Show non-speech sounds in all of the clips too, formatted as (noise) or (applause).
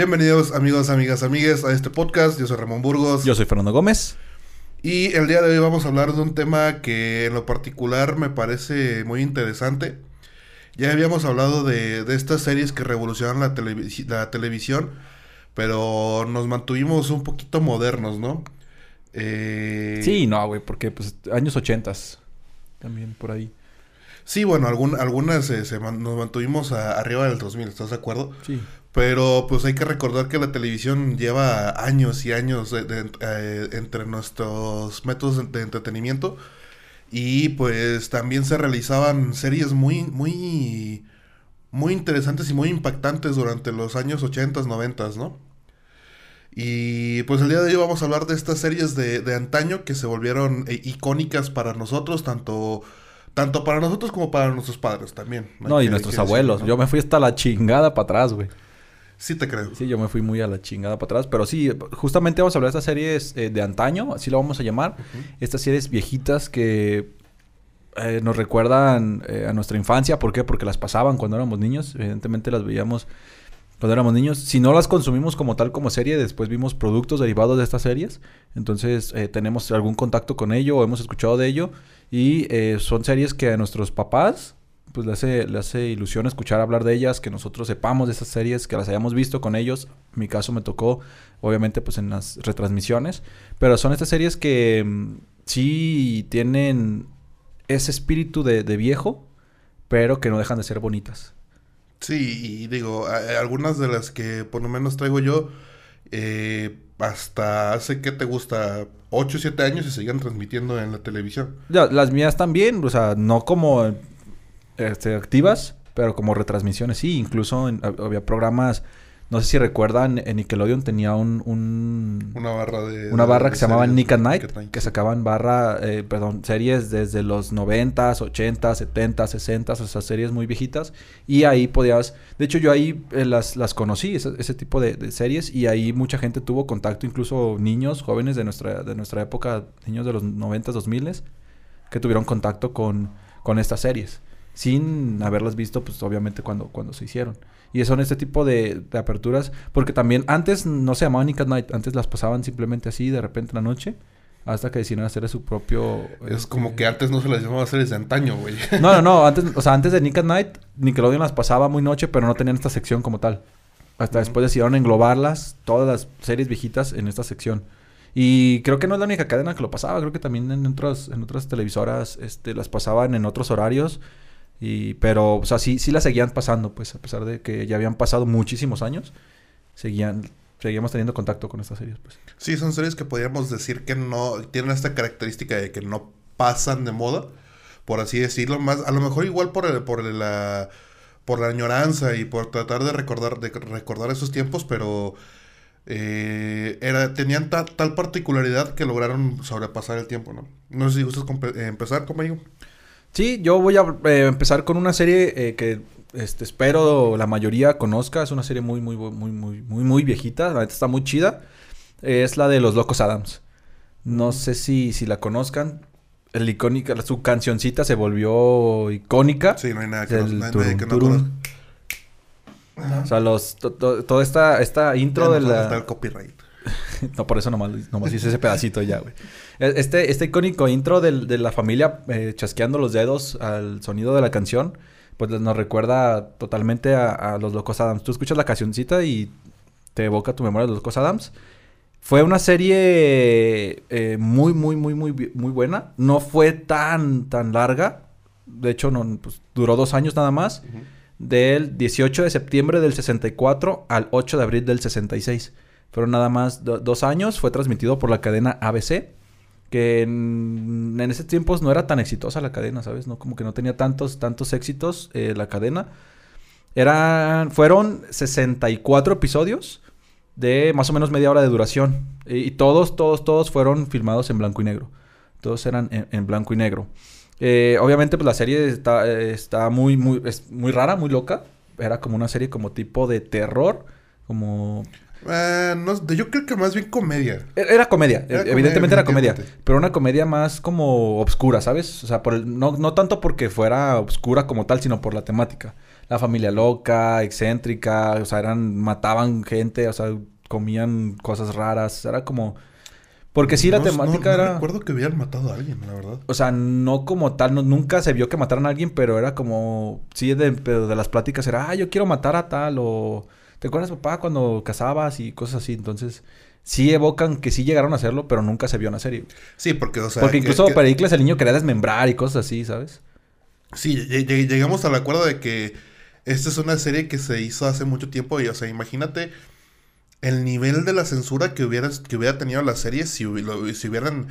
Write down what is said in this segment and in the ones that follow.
Bienvenidos amigos, amigas, amigues a este podcast. Yo soy Ramón Burgos. Yo soy Fernando Gómez. Y el día de hoy vamos a hablar de un tema que en lo particular me parece muy interesante. Ya habíamos hablado de, de estas series que revolucionan la, televis- la televisión, pero nos mantuvimos un poquito modernos, ¿no? Eh, Sí, no, güey, porque pues años ochentas. También por ahí. Sí, bueno, algún- algunas eh, se man- nos mantuvimos a- arriba del 2000, ¿estás de acuerdo? Sí. Pero pues hay que recordar que la televisión lleva años y años de- de- eh, entre nuestros métodos de, entretenimiento y pues también se realizaban series muy muy muy interesantes y muy impactantes durante los años 80, 90, ¿no? Y pues el día de hoy vamos a hablar de estas series de, de antaño que se volvieron eh, icónicas para nosotros, tanto tanto para nosotros como para nuestros padres también. No, y nuestros abuelos. ¿no? Yo me fui hasta la chingada para atrás, güey. Sí te creo. Sí, yo me fui muy a la chingada para atrás. Pero sí, justamente vamos a hablar de estas series eh, de antaño, así lo vamos a llamar. Estas series viejitas que eh, nos recuerdan eh, a nuestra infancia. ¿Por qué? Porque las pasaban cuando éramos niños. Evidentemente las veíamos cuando éramos niños. Si no las consumimos como tal como serie, después vimos productos derivados de estas series. Entonces eh, tenemos algún contacto con ello o hemos escuchado de ello. Y son series que a nuestros papás pues le hace, le hace ilusión escuchar hablar de ellas, que nosotros sepamos de esas series, que las hayamos visto con ellos. En mi caso me tocó, obviamente, pues en las retransmisiones. Pero son estas series que mm, sí tienen ese espíritu de, de viejo, pero que no dejan de ser bonitas. Sí, y digo, a- a- algunas de las que por lo menos traigo yo, eh, hasta hace que te gusta 8 o 7 años y se sigan transmitiendo en la televisión. Ya, las mías también, o sea, no como este, activas, pero como retransmisiones, sí. Incluso en- hab- había programas, no sé si recuerdan, en Nickelodeon tenía un... un- Una barra de... una barra de que se llamaba Nick at Night, que sacaban barra, eh, perdón, series desde los 90s, 80s, 70s, 60s, o sea, series muy viejitas. Y ahí podías, de hecho yo ahí eh, las, las conocí, ese, ese tipo de, de series, y ahí mucha gente tuvo contacto, incluso niños, jóvenes de nuestra, de nuestra época, niños de los 90s, 2000s, que tuvieron contacto con, con estas series. Sin haberlas visto, pues obviamente cuando, cuando se hicieron. Y son este tipo de, de aperturas. Porque también antes no se llamaban Nick at Night. Antes las pasaban simplemente así de repente en la noche. Hasta que decidieron hacer su propio... Es este, como que antes no se les llamaba series de antaño, güey. No, no, no. Antes, (laughs) o sea, antes de Nick at Night, Nickelodeon las pasaba muy noche, pero no tenían esta sección como tal. Hasta después decidieron englobarlas, todas las series viejitas, en esta sección. Y creo que no es la única cadena que lo pasaba. Creo que también en otras, en otras televisoras este, las pasaban en otros horarios. Y, pero, o sea, sí, sí las seguían pasando, pues, a pesar de que ya habían pasado muchísimos años, seguían, seguíamos teniendo contacto con estas series, pues. Sí, son series que podríamos decir que no... Tienen esta característica de que no pasan de moda, por así decirlo. Más, a lo mejor igual por, el- por la... Por la añoranza y por tratar de recordar, de recordar esos tiempos, pero... eh, era, tenían ta- tal particularidad que lograron sobrepasar el tiempo, ¿no? No sé si gustas empezar conmigo. Sí, yo voy a eh, empezar con una serie eh, que este, espero la mayoría conozca. Es una serie muy, muy, muy, muy, muy, muy viejita. La neta está muy chida. Es la de Los Locos Adams. No sé si, si la conozcan. El icónica, su cancioncita se volvió icónica. Sí, no hay nada que, El no, que turum. O sea, los, to- to- toda esta, esta intro Ya de la... el copyright. (laughs) No, por eso nomás, nomás hice ese pedacito ya, güey. E- Este, este icónico intro del- de la familia eh, chasqueando los dedos al sonido de la canción, pues nos recuerda totalmente a, a los Locos Adams. Tú escuchas la cancioncita y te evoca tu memoria de los Locos Adams. Fue una serie eh, muy, muy, muy, muy, muy buena. No fue tan, tan larga. De hecho, no, pues, duró dos años nada más. Del 18 de septiembre del 64 al 8 de abril del 66. Fueron nada más dos años. Fue transmitido por la cadena ABC. Que en, en ese tiempo no era tan exitosa la cadena, ¿sabes? No, como que no tenía tantos, tantos éxitos eh, la cadena. Eran, fueron 64 episodios de más o menos media hora de duración. Y, todos, todos, todos fueron filmados en blanco y negro. Todos eran en, blanco y negro. Eh, obviamente, pues la serie está, está muy, muy, es muy rara, muy loca. Era como una serie como tipo de terror. Como eh, no, yo creo que más bien comedia. E-, era, comedia, evidentemente era comedia. Pero una comedia más como obscura, ¿sabes? O sea, por no, no tanto porque fuera obscura como tal, sino por la temática. La familia loca, excéntrica, o sea, eran, mataban gente, o sea, comían cosas raras. Era como. Porque sí, la temática era. No recuerdo que hubieran matado a alguien, la verdad. O sea, no como tal, nunca se vio que mataran a alguien, pero era como. Sí, de, de las pláticas era, ah, yo quiero matar a tal, o ¿Te acuerdas, papá, cuando casabas y cosas así? Entonces, sí evocan que sí llegaron a hacerlo, pero nunca se vio en la serie. Sí, porque, o sea... Porque incluso que, Pericles el niño quería desmembrar y cosas así, ¿sabes? Sí, llegamos al acuerdo de que esta es una serie que se hizo hace mucho tiempo y, o sea, imagínate el nivel de la censura que hubiera, que hubiera tenido la serie si, si hubieran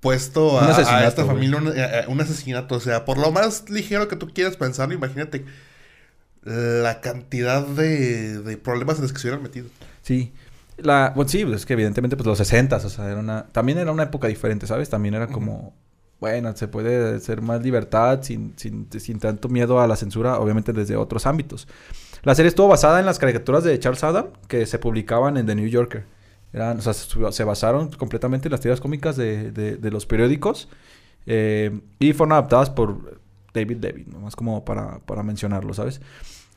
puesto a, a esta familia un, un, asesinato. O sea, por lo más ligero que tú quieras pensarlo, imagínate la cantidad de, problemas en los que se hubieran metido. Sí. La, bueno, sí, pues, es que evidentemente pues los 60 o sea, era una, también era una época diferente, ¿sabes? También era como, bueno, se puede hacer más libertad sin, sin, sin, tanto miedo a la censura, obviamente desde otros ámbitos. La serie estuvo basada en las caricaturas de Charles Adam que se publicaban en The New Yorker. Eran, o sea, se basaron completamente en las tiras cómicas de, de, los periódicos eh, y fueron adaptadas por David David, nomás como para, para mencionarlo, ¿sabes?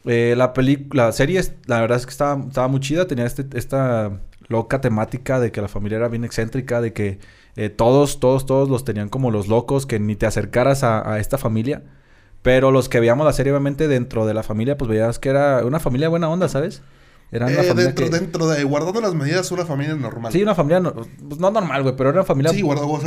Eh, la película, la serie, la verdad es que estaba, estaba muy chida, tenía este, esta loca temática de que la familia era bien excéntrica, de que eh, todos, todos, todos los tenían como los locos, que ni te acercaras a, esta familia. Pero los que veíamos la serie, obviamente, dentro de la familia, pues veías que era una familia buena onda, ¿sabes? Era una eh, familia dentro, dentro de, guardando las medidas, una familia normal. Sí, una familia, no, pues no normal, güey, pero era una familia... Sí, guardando,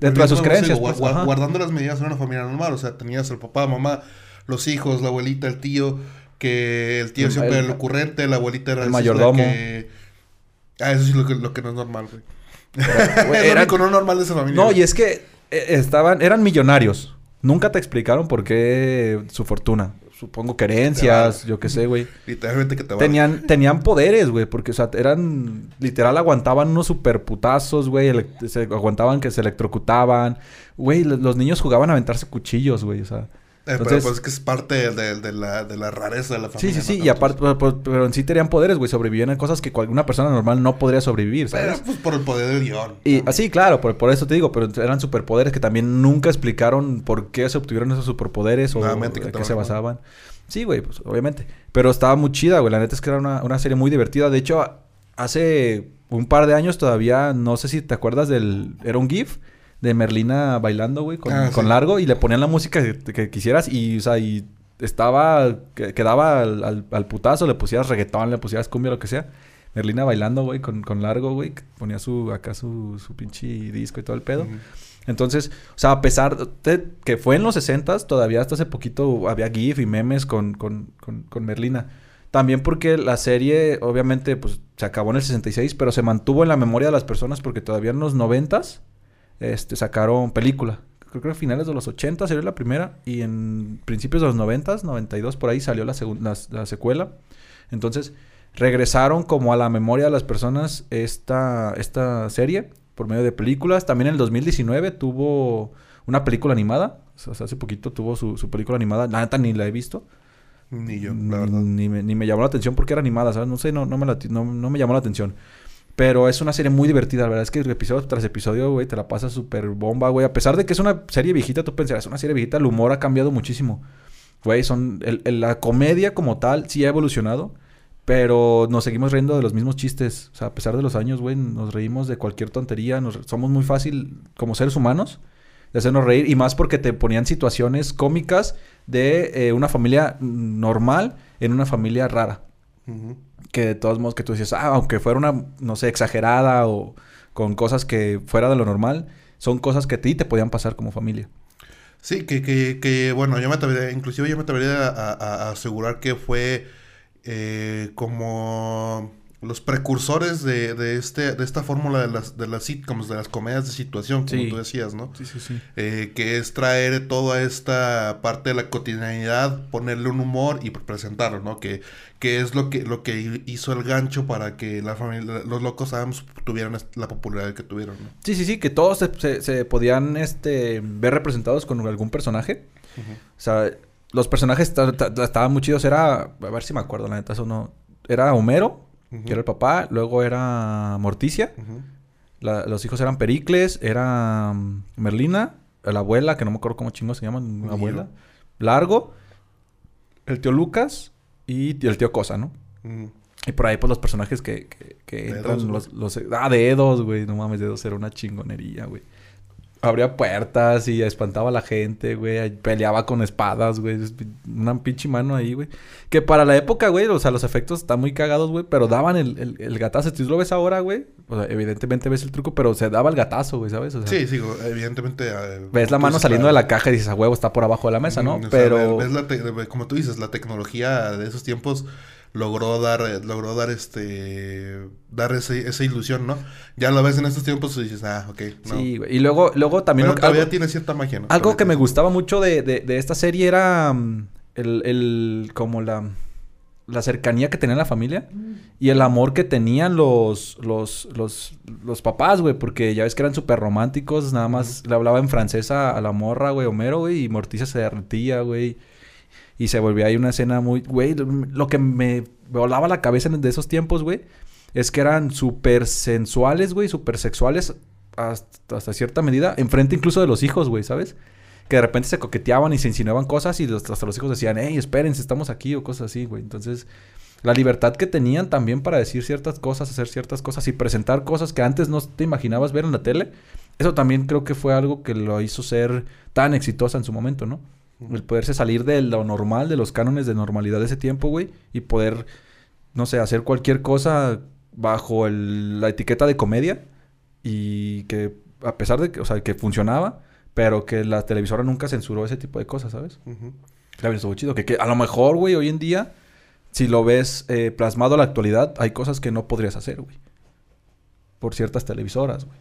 dentro de sus creencias. Pues, guardando las medidas, era una familia normal. O sea, tenías el papá, mamá, los hijos, la abuelita, el tío que el tío siempre era el ocurrente, la abuelita era el mayordomo. Que... Ah, eso sí lo que, lo que no es normal, güey. (laughs) Era no normal de esa familia. No, y es que eh, estaban, eran millonarios. Nunca te explicaron por qué su fortuna. Supongo que herencias, yo qué sé, güey. Literalmente que te tenían, tenían poderes, güey, porque, o sea, eran. Literal, aguantaban unos super putazos, güey. aguantaban que se electrocutaban. Güey, los niños jugaban a aventarse cuchillos, güey, o sea. Eh, pero pues es que es parte de, la, de, la, rareza de la familia. Sí, sí, sí. Y aparte, pero, en sí tenían poderes, güey. Sobrevivían a cosas que una persona normal no podría sobrevivir, ¿sabes? Pero pues por el poder del guion. Y así, claro, por, por, eso te digo. Pero eran superpoderes que también nunca explicaron por qué se obtuvieron esos superpoderes o en qué se basaban. Sí, güey, pues obviamente. Pero estaba muy chida, güey. La neta es que era una, una serie muy divertida. De hecho, hace un par de años todavía, no sé si te acuerdas del... Era un GIF de Merlina bailando, güey, con, ah, largo y le ponían la música que, quisieras y, o sea, y estaba, quedaba al, al, putazo, le pusieras reggaetón, le pusieras cumbia, lo que sea. Merlina bailando, güey, con, con largo, güey, ponía su, acá su, su pinche disco y todo el pedo. Entonces, o sea, a pesar de que fue en los 60 todavía hasta hace poquito había GIF y memes con, con, con, con Merlina. También porque la serie, obviamente, pues se acabó en el 66, pero se mantuvo en la memoria de las personas porque todavía en los 90s este, sacaron película. Creo que a finales de los 80 salió la primera y en principios de los 90, 92 por ahí salió la, la, secuela. Entonces regresaron como a la memoria de las personas esta, esta serie por medio de películas. También en el 2019 tuvo una película animada. O sea, hace poquito tuvo su, su película animada. Nada, ni la he visto. Ni yo, la verdad. Ni, ni, me, llamó la atención porque era animada, ¿sabes? No sé, no, no, me, no, no me llamó la atención. Pero es una serie muy divertida, la verdad es que episodio tras episodio, güey, te la pasa súper bomba, güey. A pesar de que es una serie viejita, tú pensarás, es una serie viejita, el humor ha cambiado muchísimo. Güey, son... la comedia como tal sí ha evolucionado, pero nos seguimos riendo de los mismos chistes. O sea, a pesar de los años, güey, nos reímos de cualquier tontería. Nos, somos muy fácil como seres humanos de hacernos reír. Y más porque te ponían situaciones cómicas de eh, una familia normal en una familia rara que de todos modos que tú dices, ah, aunque fuera una, no sé, exagerada o con cosas que fuera de lo normal, son cosas que a ti te podían pasar como familia. Sí, que, que, que bueno, yo me atrevería, inclusive yo me atrevería a asegurar que fue eh, como los precursores de, de este, de esta fórmula de las, de las sitcoms, de las comedias de situación, como Sí. tú decías, ¿no? Sí, sí, sí. Eh, que es traer toda esta parte de la cotidianidad, ponerle un humor y presentarlo, ¿no? Que, que es lo que, lo que hizo el gancho para que la familia, los locos Adams tuvieran la popularidad que tuvieron, ¿no? Sí, sí, sí, que todos se, se- se podían este, ver representados con algún personaje. O sea, los personajes ta- ta- ta- estaban muy chidos. Era, a ver si me acuerdo, la neta, eso no. Era Homero, Que era el papá. Luego era Morticia. La- los hijos eran Pericles. Era mm, Merlina. La abuela, que no me acuerdo cómo chingo se llaman. Miro. Abuela. Largo. El tío Lucas. Y el tío Cosa, ¿no? Y por ahí, pues, los personajes que, que, que entran, los, los... Ah, dedos, güey. No mames, dedos era una chingonería, güey. Abría puertas y espantaba a la gente, güey. Peleaba con espadas, güey. Una pinche mano ahí, güey. Que para la época, güey, o sea, los efectos están muy cagados, güey. Pero daban el, el, el gatazo. Si tú lo ves ahora, güey. O sea, evidentemente ves el truco, pero se daba el gatazo, güey, ¿sabes? O sea, Sí, sí, evidentemente. eh, Ves la mano saliendo de claro. la caja y dices, a huevo, está por abajo de la mesa, ¿no? O sea, pero... ves la te- como tú dices, la tecnología de esos tiempos logró dar, logró dar este, dar ese, esa ilusión, ¿no? Ya lo ves en estos tiempos y dices, ah, ok, no. Sí, güey. Y luego, luego también... Pero lo- todavía algo- tiene cierta magia, ¿no? Algo que me gustaba mucho de, de, de esta serie era mm, el, el como la, la cercanía que tenía la familia y el amor que tenían los, los, los, los papás, güey, porque ya ves que eran súper románticos, nada más le hablaba en francés a, a la morra, güey, Homero, güey, y Morticia se derretía, güey. Y se volvía ahí una escena muy, güey, lo- que me volaba la cabeza de esos tiempos, güey, es que eran súper sensuales, güey, súper sexuales hasta, hasta cierta medida, enfrente incluso de los hijos, güey, ¿sabes? Que de repente se coqueteaban y se insinuaban cosas y los- hasta los hijos decían, hey, espérense, estamos aquí o cosas así, güey. Entonces, la libertad que tenían también para decir ciertas cosas, hacer ciertas cosas y presentar cosas que antes no te imaginabas ver en la tele, eso también creo que fue algo que lo hizo ser tan exitosa en su momento, ¿no? El poderse salir de lo normal, de los cánones de normalidad de ese tiempo, güey, y poder, no sé, hacer cualquier cosa bajo el- la etiqueta de comedia y que a pesar de que, o sea, que funcionaba, pero que la televisora nunca censuró ese tipo de cosas, ¿sabes? Ujú. Claro, estuvo chido. Que, que a lo mejor, güey, hoy en día, si lo ves eh, plasmado a la actualidad, hay cosas que no podrías hacer, güey. Por ciertas televisoras, güey.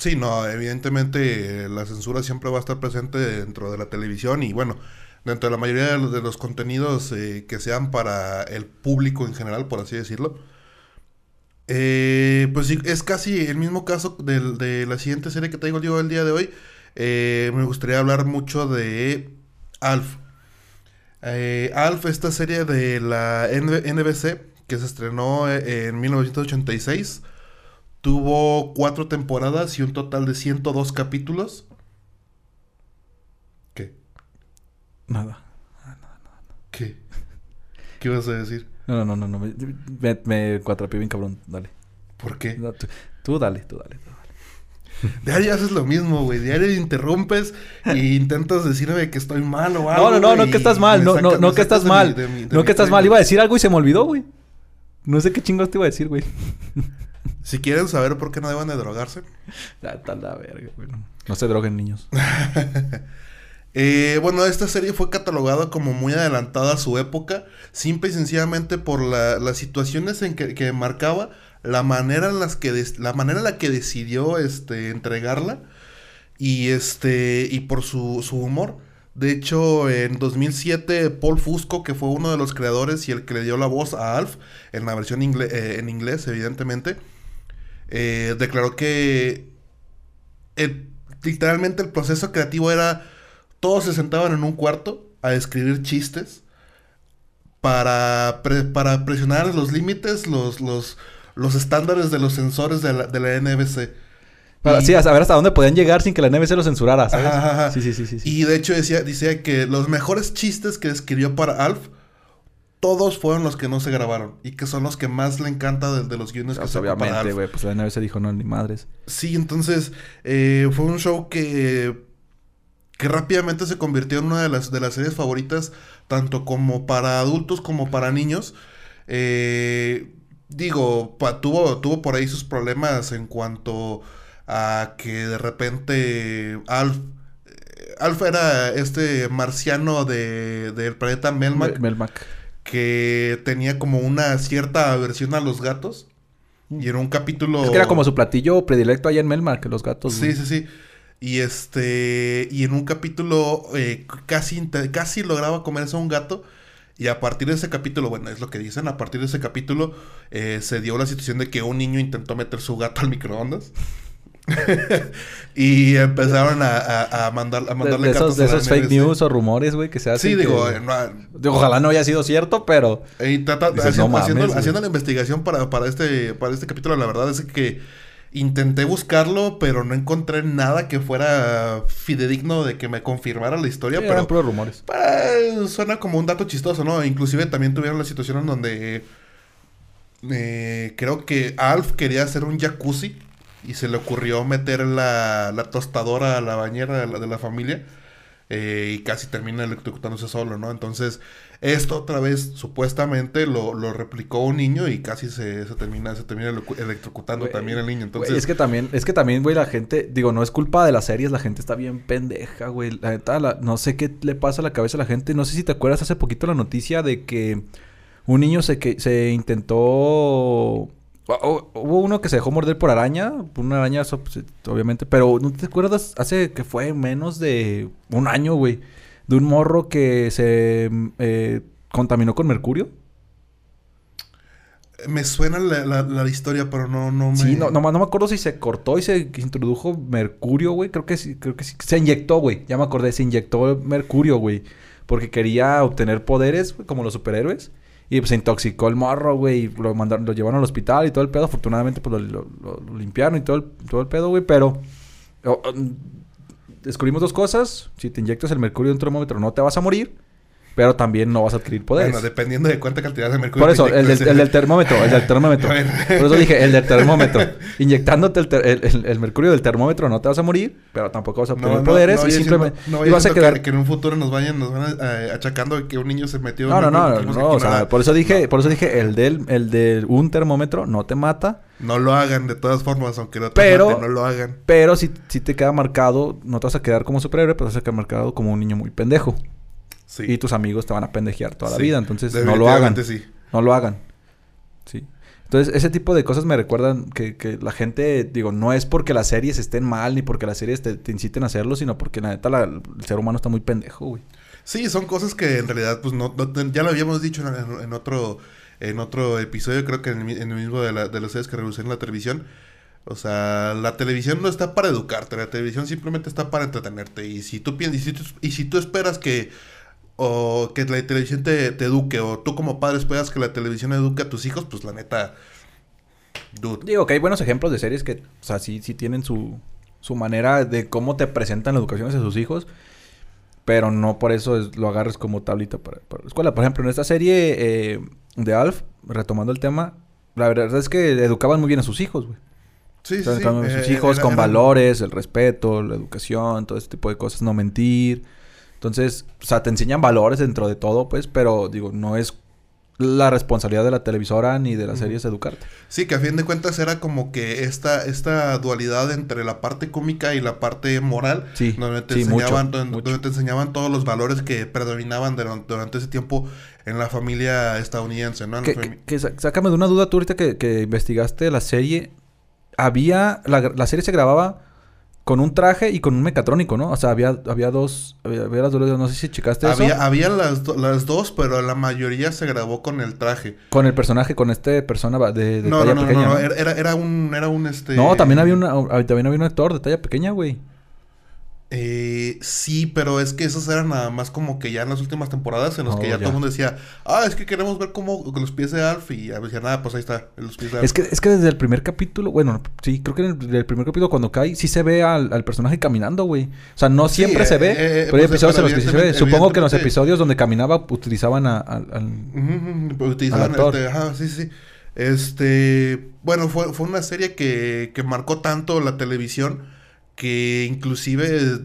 Sí, no, evidentemente eh, la censura siempre va a estar presente dentro de la televisión y bueno, dentro de la mayoría de los, contenidos eh, que sean para el público en general, por así decirlo. Eh, pues sí, es casi el mismo caso de la siguiente serie que traigo yo el día de hoy. Eh, me gustaría hablar mucho de Alf. Eh, Alf, esta serie de la NB NBC que se estrenó en 1986. Tuvo cuatro temporadas y un total de 102 capítulos. ¿Qué? Nada. ¿Qué? ¿Qué vas a decir? No, no, no, no. Me, me, me cuatrapié bien cabrón. Dale. ¿Por qué? No, tú, tú dale, tú dale. tú dale. (laughs) Diario haces lo mismo, güey. Diario interrumpes e (laughs) intentas decirme que estoy mal o algo. No, no, no, no que estás y mal. No, no, no que estás mal. No que estás mal. Iba a decir algo y se me olvidó, güey. No sé qué chingos te iba a decir, güey. (laughs) Si quieren saber por qué no deben de drogarse. (laughs) Está la verga, güey. No, no se droguen niños. (laughs) Eh, bueno, esta serie fue catalogada como muy adelantada a su época, simple y sencillamente por la- las situaciones en que, que marcaba, la manera en las que des- la manera en la que decidió este entregarla y este y por su, su humor. De hecho, en 2007 Paul Fusco, que fue uno de los creadores y el que le dio la voz a Alf en la versión ingle- eh, en inglés, evidentemente, eh, declaró que el- literalmente el proceso creativo era todos se sentaban en un cuarto a escribir chistes para, pre- para presionar los límites, los, los, los estándares de los sensores de la, de la NBC. Para, Y- sí, a saber hasta dónde podían llegar sin que la NBC lo censurara, ¿sabes? Ajá, ajá, ajá. Sí, sí, sí, sí. sí. Y de hecho decía, decía que los mejores chistes que escribió para Alf, todos fueron los que no se grabaron. Y que son los que más le encanta de, de los guiones que Pues, para obviamente, güey. Pues la NBC dijo, no, ni madres. Sí, entonces eh, fue un show que, que rápidamente se convirtió en una de las, de las series favoritas, tanto como para adultos como para niños. Eh, digo, pa- tuvo, tuvo por ahí sus problemas en cuanto a que de repente Alf eh, Alf era este marciano de, del planeta Melmac, Mel- Melmac. Que tenía como una cierta aversión a los gatos. Y en un capítulo... Es que era como su platillo predilecto allá en Melmac, los gatos. Sí, güey. sí, sí. Y este. Y en un capítulo eh, casi, casi lograba comerse a un gato. Y a partir de ese capítulo, bueno, es lo que dicen, a partir de ese capítulo eh, se dio la situación de que un niño intentó meter su gato al microondas. (laughs) y empezaron a, a- a mandar, a De, mandarle de cartas de a la esos fake NBC. news o rumores, güey, que se hacen. Sí, digo, que- no, Digo, Ojalá no haya sido cierto, pero. Y trata- Dices, haciendo, "No mames, haciendo- güey". haciendo la investigación para, para, este, para este capítulo, la verdad es que intenté buscarlo, pero no encontré nada que fuera fidedigno de que me confirmara la historia. Sí, pero eran puros rumores. eh, suena como un dato chistoso, ¿no? Inclusive también tuvieron la situación en donde eh, creo que Alf quería hacer un jacuzzi y se le ocurrió meter la, la tostadora a la bañera de la, de la familia eh, y casi termina electrocutándose solo, ¿no? Entonces, esto otra vez supuestamente lo, lo replicó un niño y casi se, se termina, se termina electrocutando también el niño. Entonces, es que también, es que también, güey, la gente, digo, no es culpa de las series, la gente está bien pendeja, güey. La neta, la- no sé qué le pasa a la cabeza a la gente. No sé si te acuerdas hace poquito la noticia de que un niño se que se intentó. O- o- Hubo uno que se dejó morder por araña, por una araña, pues, obviamente, pero ¿no te acuerdas? Hace que fue menos de un año, güey, de un morro que se eh, contaminó con mercurio. me suena la, la- la historia, pero no, no me... Sí, no, no, no me acuerdo si se cortó y se introdujo mercurio, güey. Creo que sí, creo que sí. Se inyectó, güey. Ya me acordé, se inyectó mercurio, güey. Porque quería obtener poderes, güey, como los superhéroes. Y pues se intoxicó el morro, güey. Y lo mandaron, lo llevaron al hospital y todo el pedo. Afortunadamente, pues lo, lo- lo- limpiaron y todo el, todo el pedo, güey. Pero oh, descubrimos dos cosas. Si te inyectas el mercurio en un termómetro, no te vas a morir. Pero también no vas a adquirir poderes. Bueno, dependiendo de cuánta cantidad de mercurio... Por eso, el del, el del termómetro, el del termómetro. (laughs) Por eso dije, el del termómetro. Inyectándote el, ter- el- el- el mercurio del termómetro no te vas a morir, pero tampoco vas a obtener poderes y simplemente... no y vaya vas a quedar... que, que en un futuro nos vayan, nos van eh, achacando que un niño se metió... No, no, en no, no, no, aquí o sea, nada. por eso dije, No, por eso dije, el del, el de un termómetro no te mata, no lo hagan de todas formas, aunque no te Pero- no lo hagan. pero si, si te queda marcado, no te vas a quedar como superhéroe, pero te vas a quedar marcado como un niño muy pendejo. Sí. Y tus amigos te van a pendejear toda la vida, entonces no lo hagan. No lo hagan. Sí. Entonces, ese tipo de cosas me recuerdan que, que la gente, digo, no es porque las series estén mal ni porque las series te, te inciten a hacerlo, sino porque la neta la- el ser humano está muy pendejo, güey. Sí, son cosas que en realidad, pues no, ya lo habíamos dicho en, en otro en otro episodio, creo que en el, mi- en el mismo de, la, de las series que revolucionan la televisión. O sea, la televisión no está para educarte, la televisión simplemente está para entretenerte. Y si tú piensas, y si tú, y si tú esperas que o que la televisión te, te eduque, o tú como padre esperas que la televisión eduque a tus hijos, pues la neta, dude. Digo que hay buenos ejemplos de series que, o sea, sí, sí tienen su, su manera de cómo te presentan la educación hacia sus hijos. Pero no por eso es- lo agarres como tablita para, para la escuela. Por ejemplo, en esta serie eh, de Alf, retomando el tema, la verdad es que educaban muy bien a sus hijos, güey. Sí, sí, a sus eh, hijos era- con valores, el respeto, la educación, todo ese tipo de cosas, no mentir. Entonces, o sea, te enseñan valores dentro de todo, pues, pero digo, no es la responsabilidad de la televisora ni de las Ujú. series educarte. Sí, que a fin de cuentas era como que esta, esta dualidad entre la parte cómica y la parte moral, Sí, donde te sí, mucho, enseñaban, donde, mucho. donde te enseñaban todos los valores que predominaban durante, durante ese tiempo en la familia estadounidense, ¿no? En Que, fami- que- que sácame de una duda tú ahorita que, que investigaste la serie. Había, la, la serie se grababa con un traje y con un mecatrónico, ¿no? O sea, había, había dos, había, había las dos, no sé si checaste eso. había, había las, do- las dos, pero la mayoría se grabó con el traje. Con el personaje, con este persona de, de No, talla no, no, pequeña. no, ¿no? Era, era- era un, era un este. No, también había, una, ah, también había un actor de talla pequeña, güey. Eh, sí, pero es que esos eran nada más como que ya en las últimas temporadas en los que Oh, ya, ya. todo el mundo decía, ah, es que queremos ver cómo los pies de Alf y ya decía, nada, pues ahí está, los pies de Alf. Es que, es que desde el primer capítulo, bueno, sí, creo que en el, primer capítulo cuando cae, sí se ve al, al personaje caminando, güey. O sea, no Sí, siempre se eh, ve, eh, eh, pero hay pues, episodios en los que sí se ve. Supongo que en los episodios donde caminaba utilizaban a- a- al... Utilizaban Al este, ajá, sí, sí. Este, bueno, fue, fue una serie que, que marcó tanto la televisión que inclusive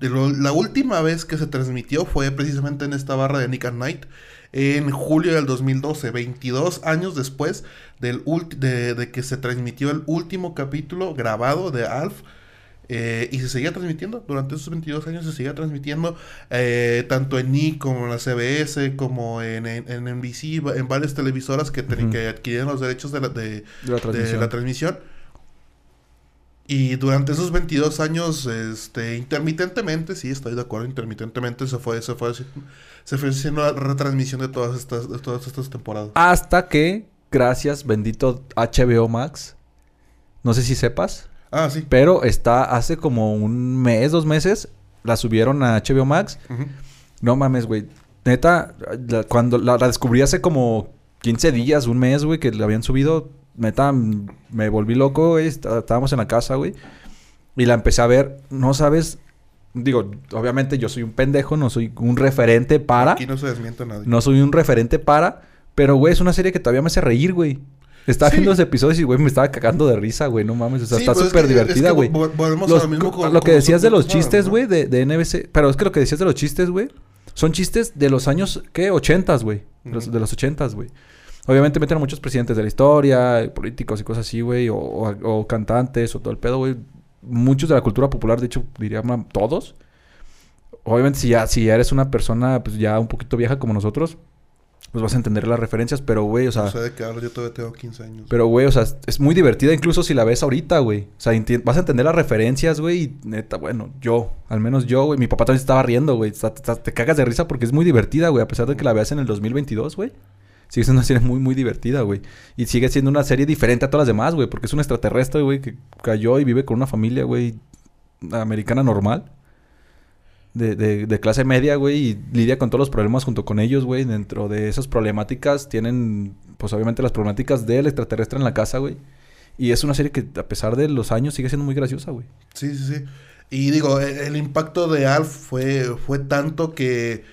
lo- la última vez que se transmitió fue precisamente en esta barra de Nick and Night en julio del 2012, 22 años después del de, de que se transmitió el último capítulo grabado de Alf. eh, y se seguía transmitiendo, durante esos 22 años se seguía transmitiendo eh, tanto en Nick como en la CBS, como en, en, en NBC, en varias televisoras que, Ujú. que adquirieron los derechos de la, de, De la de transmisión. la transmisión. Y durante esos 22 años, este, intermitentemente, sí, estoy de acuerdo, intermitentemente se fue, se fue, se fue haciendo la retransmisión de todas estas, de todas estas temporadas. Hasta que, gracias, bendito HBO Max. No sé si sepas, Ah, sí. pero está hace como un mes, dos meses, la subieron a HBO Max. No mames, güey. Neta, la- cuando la, la descubrí hace como 15 días, un mes, güey, que la habían subido, neta, me volví loco, güey. Está- Estábamos en la casa, güey. Y la empecé a ver. No sabes. Digo, obviamente yo soy un pendejo, no soy un referente para. Aquí no se desmiente nadie. No soy un referente para. Pero, güey, es una serie que todavía me hace reír, güey. Estaba Sí. viendo los episodios y, güey, me estaba cagando de risa, güey. No mames. O sea, Sí, está pues es súper que- divertida, es que güey. vo- volvemos Los- a lo mismo co- con- lo que con decías de los chistes, ¿no? güey, de, de NBC. Pero es que lo que decías de los chistes, güey, son chistes de los años, ¿qué? 80, güey. De los 80, güey. Obviamente meten a muchos presidentes de la historia, políticos y cosas así, güey, o, o- o cantantes o todo el pedo, güey. Muchos de la cultura popular, de hecho, diría todos. Obviamente, si ya, si ya eres una persona, pues ya un poquito vieja como nosotros, pues vas a entender las referencias, pero, güey, o sea... No sé de qué hablo, yo todavía tengo 15 años. Pero, güey, o sea, es- muy divertida incluso si la ves ahorita, güey. O sea, vas a entender las referencias, güey. Y neta, bueno, yo, al menos yo, güey. Mi papá también estaba riendo, güey. O sea, te, te cagas de risa porque es muy divertida, güey. A pesar de que la veas en el 2022, güey. Sigue siendo una serie muy, muy divertida, güey. Y sigue siendo una serie diferente a todas las demás, güey. Porque es un extraterrestre, güey, que cayó y vive con una familia, güey, americana normal. De, de, de clase media, güey, y lidia con todos los problemas junto con ellos, güey. Dentro de esas problemáticas tienen, pues obviamente las problemáticas del extraterrestre en la casa, güey. Y es una serie que a pesar de los años sigue siendo muy graciosa, güey. Sí, sí, sí. Y digo, el, el impacto de Alf fue, fue tanto que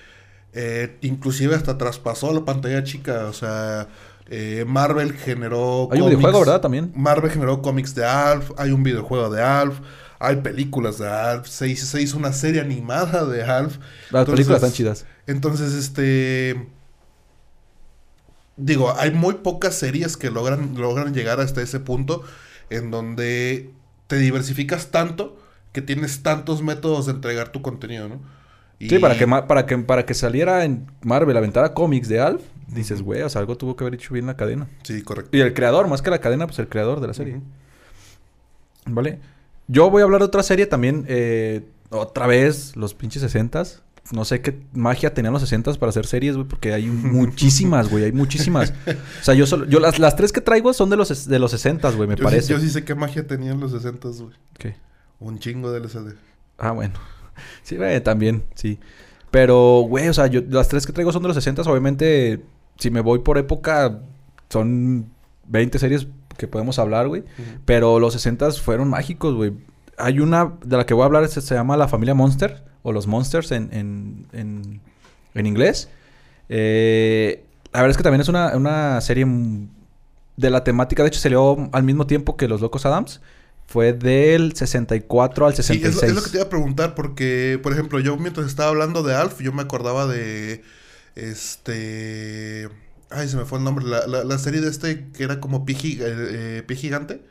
eh, inclusive hasta traspasó la pantalla chica. O sea, eh, Marvel generó... Hay un videojuego, ¿verdad? También. Marvel generó cómics de Alf, hay un videojuego de Alf, hay películas de Alf, se hizo, se hizo una serie animada de Alf. Las Entonces- películas están chidas. Entonces, este... Digo, hay muy pocas series que logran, logran llegar hasta ese punto en donde te diversificas tanto que tienes tantos métodos de entregar tu contenido, ¿no? Y- Sí, para que, para, que, para que saliera en Marvel, aventara cómics de Alf, dices, güey, o sea, algo tuvo que haber hecho bien la cadena. Sí, correcto. Y el creador, más que la cadena, pues el creador de la serie. ¿Vale? Yo voy a hablar de otra serie también, eh, otra vez, los pinches 60s. No sé qué magia tenían los 60s para hacer series, güey, porque hay (laughs) muchísimas, güey, hay muchísimas. O sea, yo solo, yo las, las tres que traigo son de los, de los 60s, güey, me yo, parece. Sí, yo sí sé qué magia tenían los 60 güey. ¿Qué? Un chingo de LCD. Ah, bueno. Sí, güey, también, sí. Pero, güey, o sea, yo las tres que traigo son de los 60 obviamente, si me voy por época, son 20 series que podemos hablar, güey. Pero los 60 fueron mágicos, güey. Hay una de la que voy a hablar, se, se llama La Familia Monster, o Los Monsters en, en, en, en inglés. Eh, la verdad es que también es una, una serie de la temática, de hecho salió al mismo tiempo que Los Locos Adams. Fue del 64 al Sí, 66. es, lo- es lo que te iba a preguntar porque, por ejemplo, yo mientras estaba hablando de Alf, yo me acordaba de este... Ay, se me fue el nombre. La, la, la serie de este que era como Pie, eh, eh, Pie Gigante.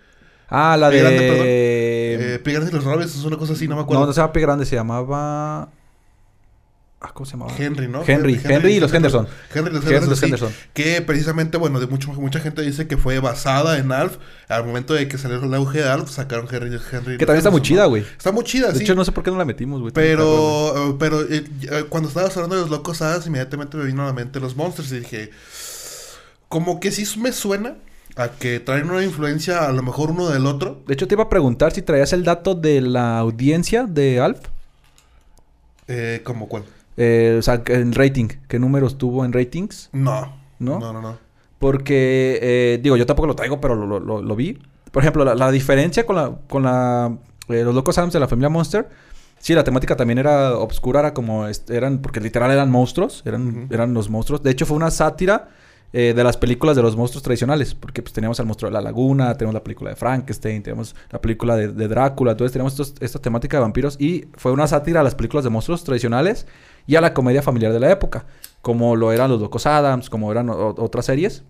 Ah, la Pie de... Grande, perdón. Eh, Pie Grande y los Robes, es una cosa así, no me acuerdo. no, no se llama Pie Grande, se llamaba... Ah, ¿cómo se llamaba? Henry, ¿no? Henry, Henry y los Henderson. Henry y los Henderson, los sí. Henderson. Que precisamente, bueno, de mucho, mucha gente dice que fue basada en Alf. Al momento de que salió el auge de Alf, sacaron Henry, Henry Que también está muy chida, ¿no? güey. Está muy chida, De sí. hecho, no sé por qué no la metimos, güey. Pero, eh, pero eh, cuando estabas hablando de los locos hadas, inmediatamente me vino a la mente los monsters y dije, como que sí me suena a que traen una influencia a lo mejor uno del otro. De hecho, te iba a preguntar si traías el dato de la audiencia de Alf. Eh, ¿Como cuál? Eh, o sea, en rating. ¿Qué números tuvo en ratings? No. ¿No? No, no, no. Porque, eh, digo, yo tampoco lo traigo, pero lo, lo- lo vi. Por ejemplo, la, la diferencia con la, con la, eh, los locos Adams de la familia Monster. Sí, la temática también era obscura, era como, est- eran, porque literal eran monstruos, eran, Ujú. eran los monstruos. De hecho, fue una sátira eh, de las películas de los monstruos tradicionales, porque pues teníamos al monstruo de la laguna, tenemos la película de Frankenstein, tenemos la película de, de Drácula, entonces tenemos esta temática de vampiros y fue una sátira a las películas de monstruos tradicionales y a la comedia familiar de la época, como lo eran los Locos Adams, como eran otras series.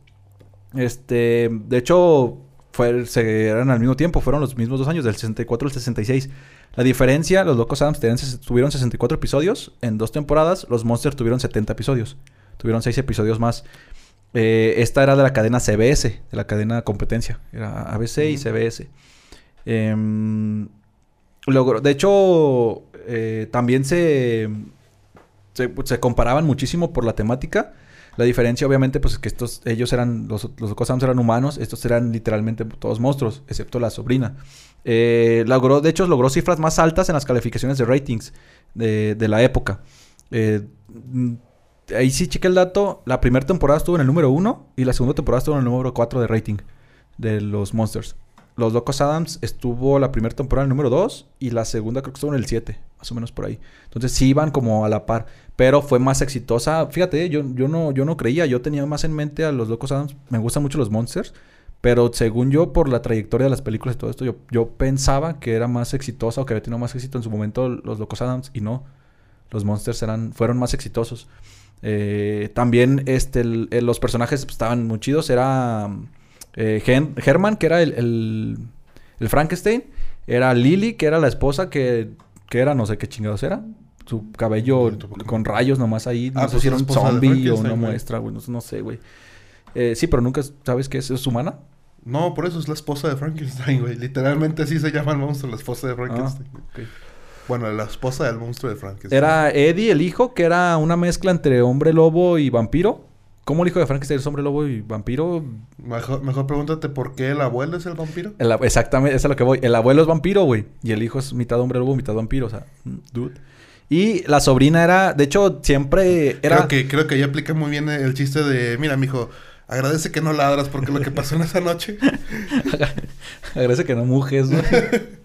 Este, de hecho, fue, se, eran al mismo tiempo, fueron los mismos dos años, del 64 al 66. La diferencia, los Locos Adams tuvieron 64 episodios en dos temporadas, los Monsters tuvieron 70 episodios, tuvieron 6 episodios más. Eh, esta era de la cadena CBS, de la cadena competencia. Era ABC y CBS. Em, de hecho, eh, también se, se, comparaban muchísimo por la temática. La diferencia, obviamente, pues es que estos, ellos eran, los, los eran humanos, estos eran literalmente todos monstruos, excepto la sobrina. Eh, logró, de hecho, logró cifras más altas en las calificaciones de ratings de, de la época ahí sí chequé el dato. La primera temporada estuvo en el número 1 y la segunda temporada estuvo en el número 4 de rating de los Monsters. Los Locos Adams estuvo la primera temporada en el número 2 y la segunda creo que estuvo en el 7, más o menos por ahí. Entonces sí iban como a la par, pero fue más exitosa. Fíjate, yo, yo, no, yo no creía, yo tenía más en mente a los Locos Adams. Me gustan mucho los Monsters, pero según yo, por la trayectoria de las películas y todo esto, yo, yo pensaba que era más exitosa o que había tenido más éxito en su momento los Locos Adams y no. Los Monsters eran, fueron más exitosos. Eh, también este, los personajes estaban muy chidos. Era eh, Herman, que era el, el, Frankenstein. Era Lily, que era la esposa que, que era, no sé qué chingados era. Su cabello con rayos nomás ahí. No ah, sé pues si era un zombie o una muestra, güey. No, sé, güey. Eh, sí, pero nunca sabes qué es. ¿Es humana? No, por eso es la esposa de Frankenstein, güey. Literalmente así se llama el monstruo, la esposa de ah, Frankenstein. Bueno, la esposa del monstruo de Frankenstein. Era Eddie, el hijo, que era una mezcla entre hombre lobo y vampiro. ¿Cómo el hijo de Frankenstein es hombre lobo y vampiro? Mejor, mejor pregúntate por qué el abuelo es el vampiro. exactamente, eso es lo que voy. El abuelo es vampiro, güey. Y el hijo es mitad hombre lobo, mitad vampiro. O sea, mm, dude. Y la sobrina era, de hecho, siempre era. Creo que, creo que ahí aplica muy bien el chiste de, mira, mijo, agradece que no ladras porque lo que pasó en esa noche. (laughs) agradece que no mujes, güey. (laughs)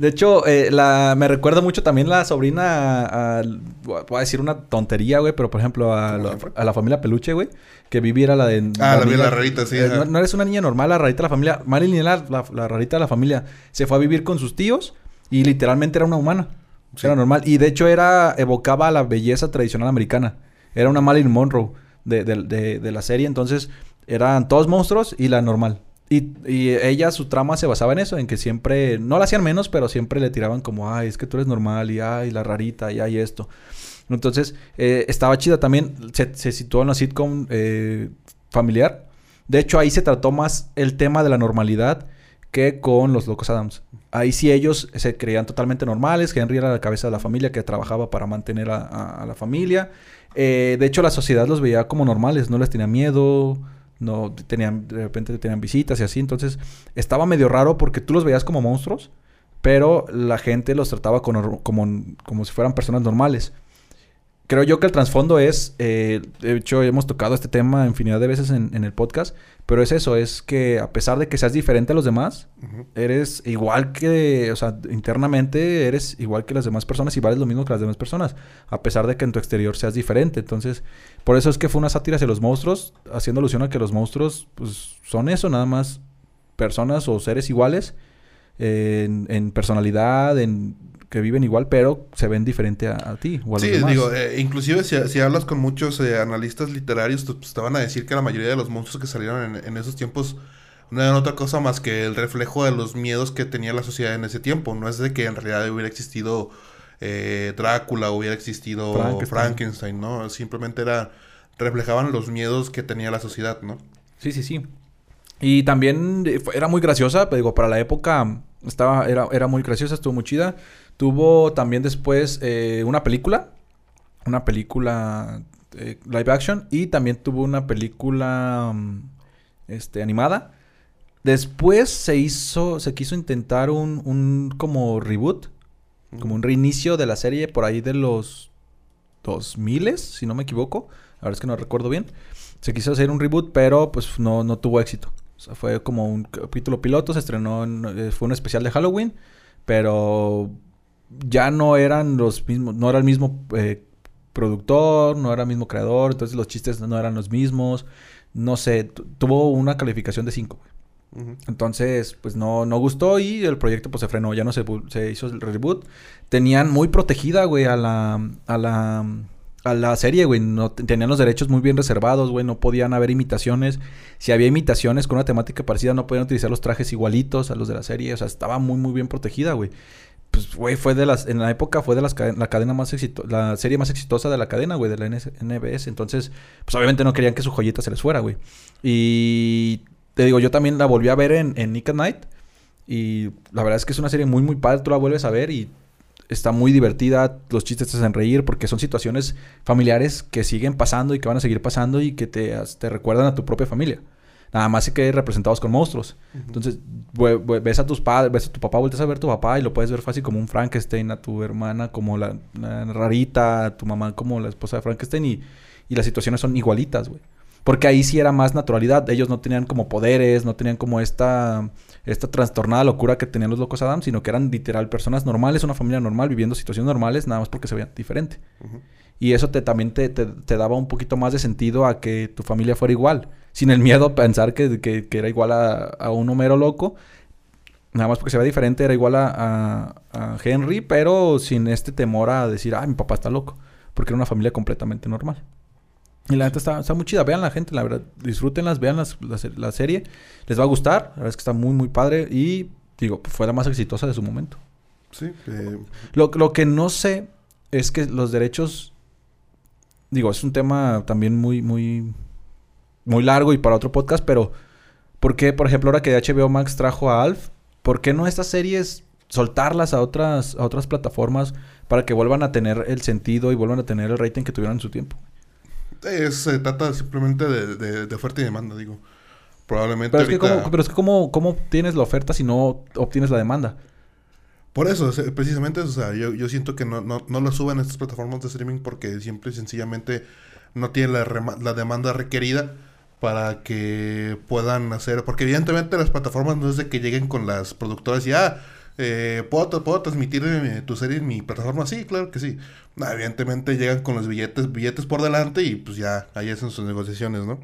De hecho, eh, la, me recuerda mucho también la sobrina a, voy a decir una tontería, güey, pero por ejemplo a, la familia Peluche, güey, que viviera la de... Ah, la, la, rarita, sí. Eh, no, eres una niña normal, la rarita de la familia. Marilyn era la, rarita de la familia. Se fue a vivir con sus tíos y literalmente era una humana. Era normal. Y de hecho era, evocaba la belleza tradicional americana. Era una Marilyn Monroe de, de, de la serie. Entonces eran todos monstruos y la normal. Y, ella, su trama se basaba en eso, en que siempre, no la hacían menos, pero siempre le tiraban como, ay, es que tú eres normal, y ay, la rarita, y ay, esto. Entonces, eh, estaba chida también, se, situó en la sitcom eh, familiar. De hecho, ahí se trató más el tema de la normalidad que con los Locos Adams. Ahí sí ellos se creían totalmente normales, Henry era la cabeza de la familia que trabajaba para mantener a, la familia. Eh, de hecho, la sociedad los veía como normales, no les tenía miedo, no tenían, de repente tenían visitas y así. Entonces estaba medio raro porque tú los veías como monstruos, pero la gente los trataba como, como si fueran personas normales creo yo que el trasfondo es, eh, de hecho hemos tocado este tema infinidad de veces en, el podcast, pero es eso, es que a pesar de que seas diferente a los demás, eres igual que, o sea, internamente eres igual que las demás personas y vales lo mismo que las demás personas, a pesar de que en tu exterior seas diferente. Entonces, por eso es que fue una sátira hacia los monstruos, haciendo alusión a que los monstruos pues, son eso, nada más personas o seres iguales en personalidad, en que viven igual, pero se ven diferente a, ti o a sí, digo, eh, inclusive si, hablas con muchos eh, analistas literarios, pues, te van a decir que la mayoría de los monstruos que salieron en, esos tiempos no eran otra cosa más que el reflejo de los miedos que tenía la sociedad en ese tiempo. No es de que en realidad hubiera existido eh, Drácula, hubiera existido Frankenstein. ¿no? Simplemente era reflejaban los miedos que tenía la sociedad, ¿no? Sí, sí, sí. Y también era muy graciosa, digo, para la época estaba, era, era muy graciosa, estuvo muy chida. Tuvo también después eh, una película, una película eh, live action y también tuvo una película mm, este, animada. Después se hizo, se quiso intentar un, un como reboot, como un reinicio de la serie por ahí de los 2000, si no me equivoco. La verdad es que no recuerdo bien. Se quiso hacer un reboot, pero pues no, no tuvo éxito. O sea, fue como un capítulo piloto, se estrenó, eh, fue un especial de Halloween, pero ya no eran los mismos, no era el mismo eh, productor, no era el mismo creador, entonces los chistes no eran los mismos. no sé, tuvo una calificación de 5, Entonces, pues no, no gustó y el proyecto pues se frenó, ya no se, se hizo el reboot. Tenían muy protegida, güey, a la, a la, a la serie, güey. No, tenían los derechos muy bien reservados, güey. No podían haber imitaciones. Si había imitaciones con una temática parecida, no podían utilizar los trajes igualitos a los de la serie. O sea, estaba muy, muy bien protegida, güey pues, güey, fue de las, en la época fue de las la cadena más exitosa, la serie más exitosa de la cadena, güey, de la NBS. Entonces, pues obviamente no querían que su joyita se les fuera, güey. Y te digo, yo también la volví a ver en, en Nick at Night. Y la verdad es que es una serie muy, muy padre. Tú la vuelves a ver y está muy divertida. Los chistes te hacen reír porque son situaciones familiares que siguen pasando y que van a seguir pasando y que te, te recuerdan a tu propia familia. Nada más que representados con monstruos. Entonces, ves a tus padres, ves a tu papá, vuelves a ver a tu papá y lo puedes ver fácil como un Frankenstein, a tu hermana como la, rarita, a tu mamá como la esposa de Frankenstein y, y las situaciones son igualitas, güey. Porque ahí sí era más naturalidad. Ellos no tenían como poderes, no tenían como esta, esta trastornada locura que tenían los locos Adam, sino que eran literal personas normales, una familia normal, viviendo situaciones normales, nada más porque se veían diferente. Y eso te, también te, te, daba un poquito más de sentido a que tu familia fuera igual sin el miedo a pensar que, que, era igual a, un Homero loco. Nada más porque se ve diferente, era igual a, a, Henry, pero sin este temor a decir, ah, mi papá está loco. Porque era una familia completamente normal. Y la neta está, está muy chida. Vean la gente, la verdad. Disfrútenlas, vean las, la, serie. Les va a gustar. La verdad es que está muy, muy padre. Y digo, fue la más exitosa de su momento. Sí. Eh, lo, lo que no sé es que los derechos. Digo, es un tema también muy, muy muy largo y para otro podcast, pero ¿por qué, por ejemplo, ahora que HBO Max trajo a Alf, ¿por qué no estas series soltarlas a otras, a otras plataformas para que vuelvan a tener el sentido y vuelvan a tener el rating que tuvieron en su tiempo? se trata simplemente de, de, oferta y demanda, digo. Probablemente. Pero es que, ¿cómo, pero es que ¿cómo, ¿cómo obtienes la oferta si no obtienes la demanda? Por eso, precisamente, o sea, yo, yo siento que no, no, no lo suben a estas plataformas de streaming porque siempre y sencillamente no tienen la, la demanda requerida para que puedan hacer, porque evidentemente las plataformas no es de que lleguen con las productoras y, ah, eh, ¿puedo, ¿puedo, transmitir eh, tu serie en mi plataforma? Sí, claro que sí. evidentemente llegan con los billetes, billetes por delante y pues ya ahí hacen sus negociaciones, ¿no?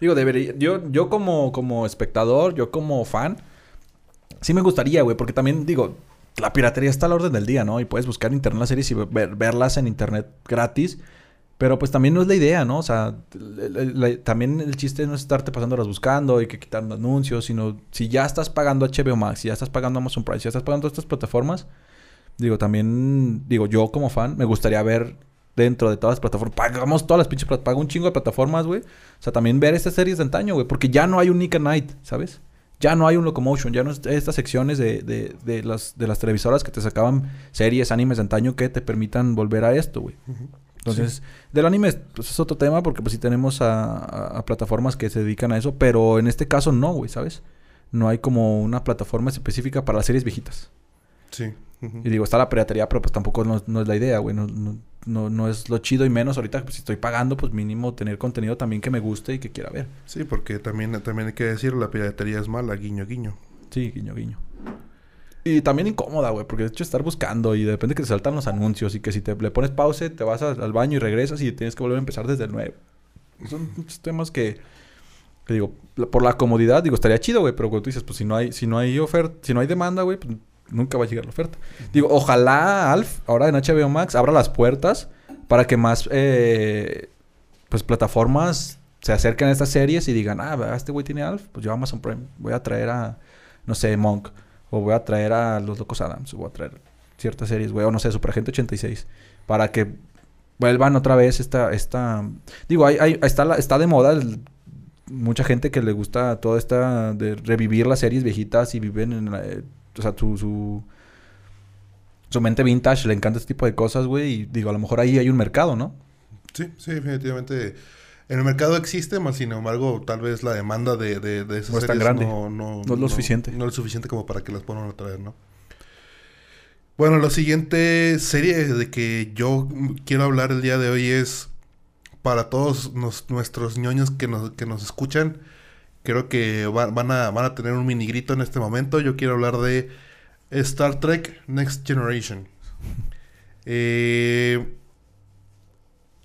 Digo, debería, yo, yo como, como espectador, yo como fan, sí me gustaría, güey, porque también digo, la piratería está a la orden del día, ¿no? Y puedes buscar en internet las series y verlas en internet gratis. Pero pues también no es la idea, ¿no? O sea, también el chiste no es estarte pasando horas buscando y que quitando anuncios, sino si ya estás pagando HBO Max, si ya estás pagando Amazon Prime, si ya estás pagando estas plataformas, digo, también, digo, yo como fan, me gustaría ver dentro de todas las plataformas, pagamos todas las pinches plataformas, pago un chingo de plataformas, güey. O sea, también ver estas series de antaño, güey, porque ya no hay un Nick at Night, ¿sabes? Ya no hay un Locomotion, ya no estas secciones de, de, de, las, de las televisoras que te sacaban series, animes de antaño que te permitan volver a esto, güey. Entonces, del anime pues, es otro tema porque pues sí tenemos a, plataformas que se dedican a eso, pero en este caso no, güey, ¿sabes? No hay como una plataforma específica para las series viejitas. Sí. Y digo, está la piratería, pero pues tampoco no, es la idea, güey. No, no, no, es lo chido y menos ahorita, pues si estoy pagando, pues mínimo tener contenido también que me guste y que quiera ver. Sí, porque también, también hay que decir, la piratería es mala, guiño, guiño. Sí, guiño, guiño. Y también incómoda, güey, porque de hecho estar buscando y de repente que te saltan los anuncios y que si te le pones pause, te vas al baño y regresas y tienes que volver a empezar desde el nuevo. Son muchos temas que, que digo, por la comodidad, digo, estaría chido, güey, pero cuando tú dices, pues si no hay, si no hay oferta, si no hay demanda, güey, pues nunca va a llegar la oferta. Digo, ojalá Alf, ahora en HBO Max, abra las puertas para que más, eh, pues plataformas se acerquen a estas series y digan, ah, este güey tiene Alf, pues yo Amazon Prime, voy a traer a, no sé, Monk. O voy a traer a los Locos Adams. O voy a traer ciertas series, güey. O no sé, Superagente 86. Para que vuelvan otra vez esta... esta... Digo, hay, hay, está, está de moda mucha gente que le gusta toda esta... De revivir las series viejitas y viven en la... Eh, o sea, su, su... Su mente vintage le encanta este tipo de cosas, güey. Y digo, a lo mejor ahí hay un mercado, ¿no? Sí, sí, definitivamente en el mercado existe, más sin embargo, tal vez la demanda de, de, de esas no series grande. No, no, no, es lo suficiente. No es lo suficiente como para que las puedan a traer, ¿no? Bueno, la siguiente serie de que yo quiero hablar el día de hoy es para todos nuestros ñoños que nos, que nos escuchan. Creo que van, a, van a tener un mini grito en este momento. Yo quiero hablar de Star Trek Next Generation. (laughs) Eh,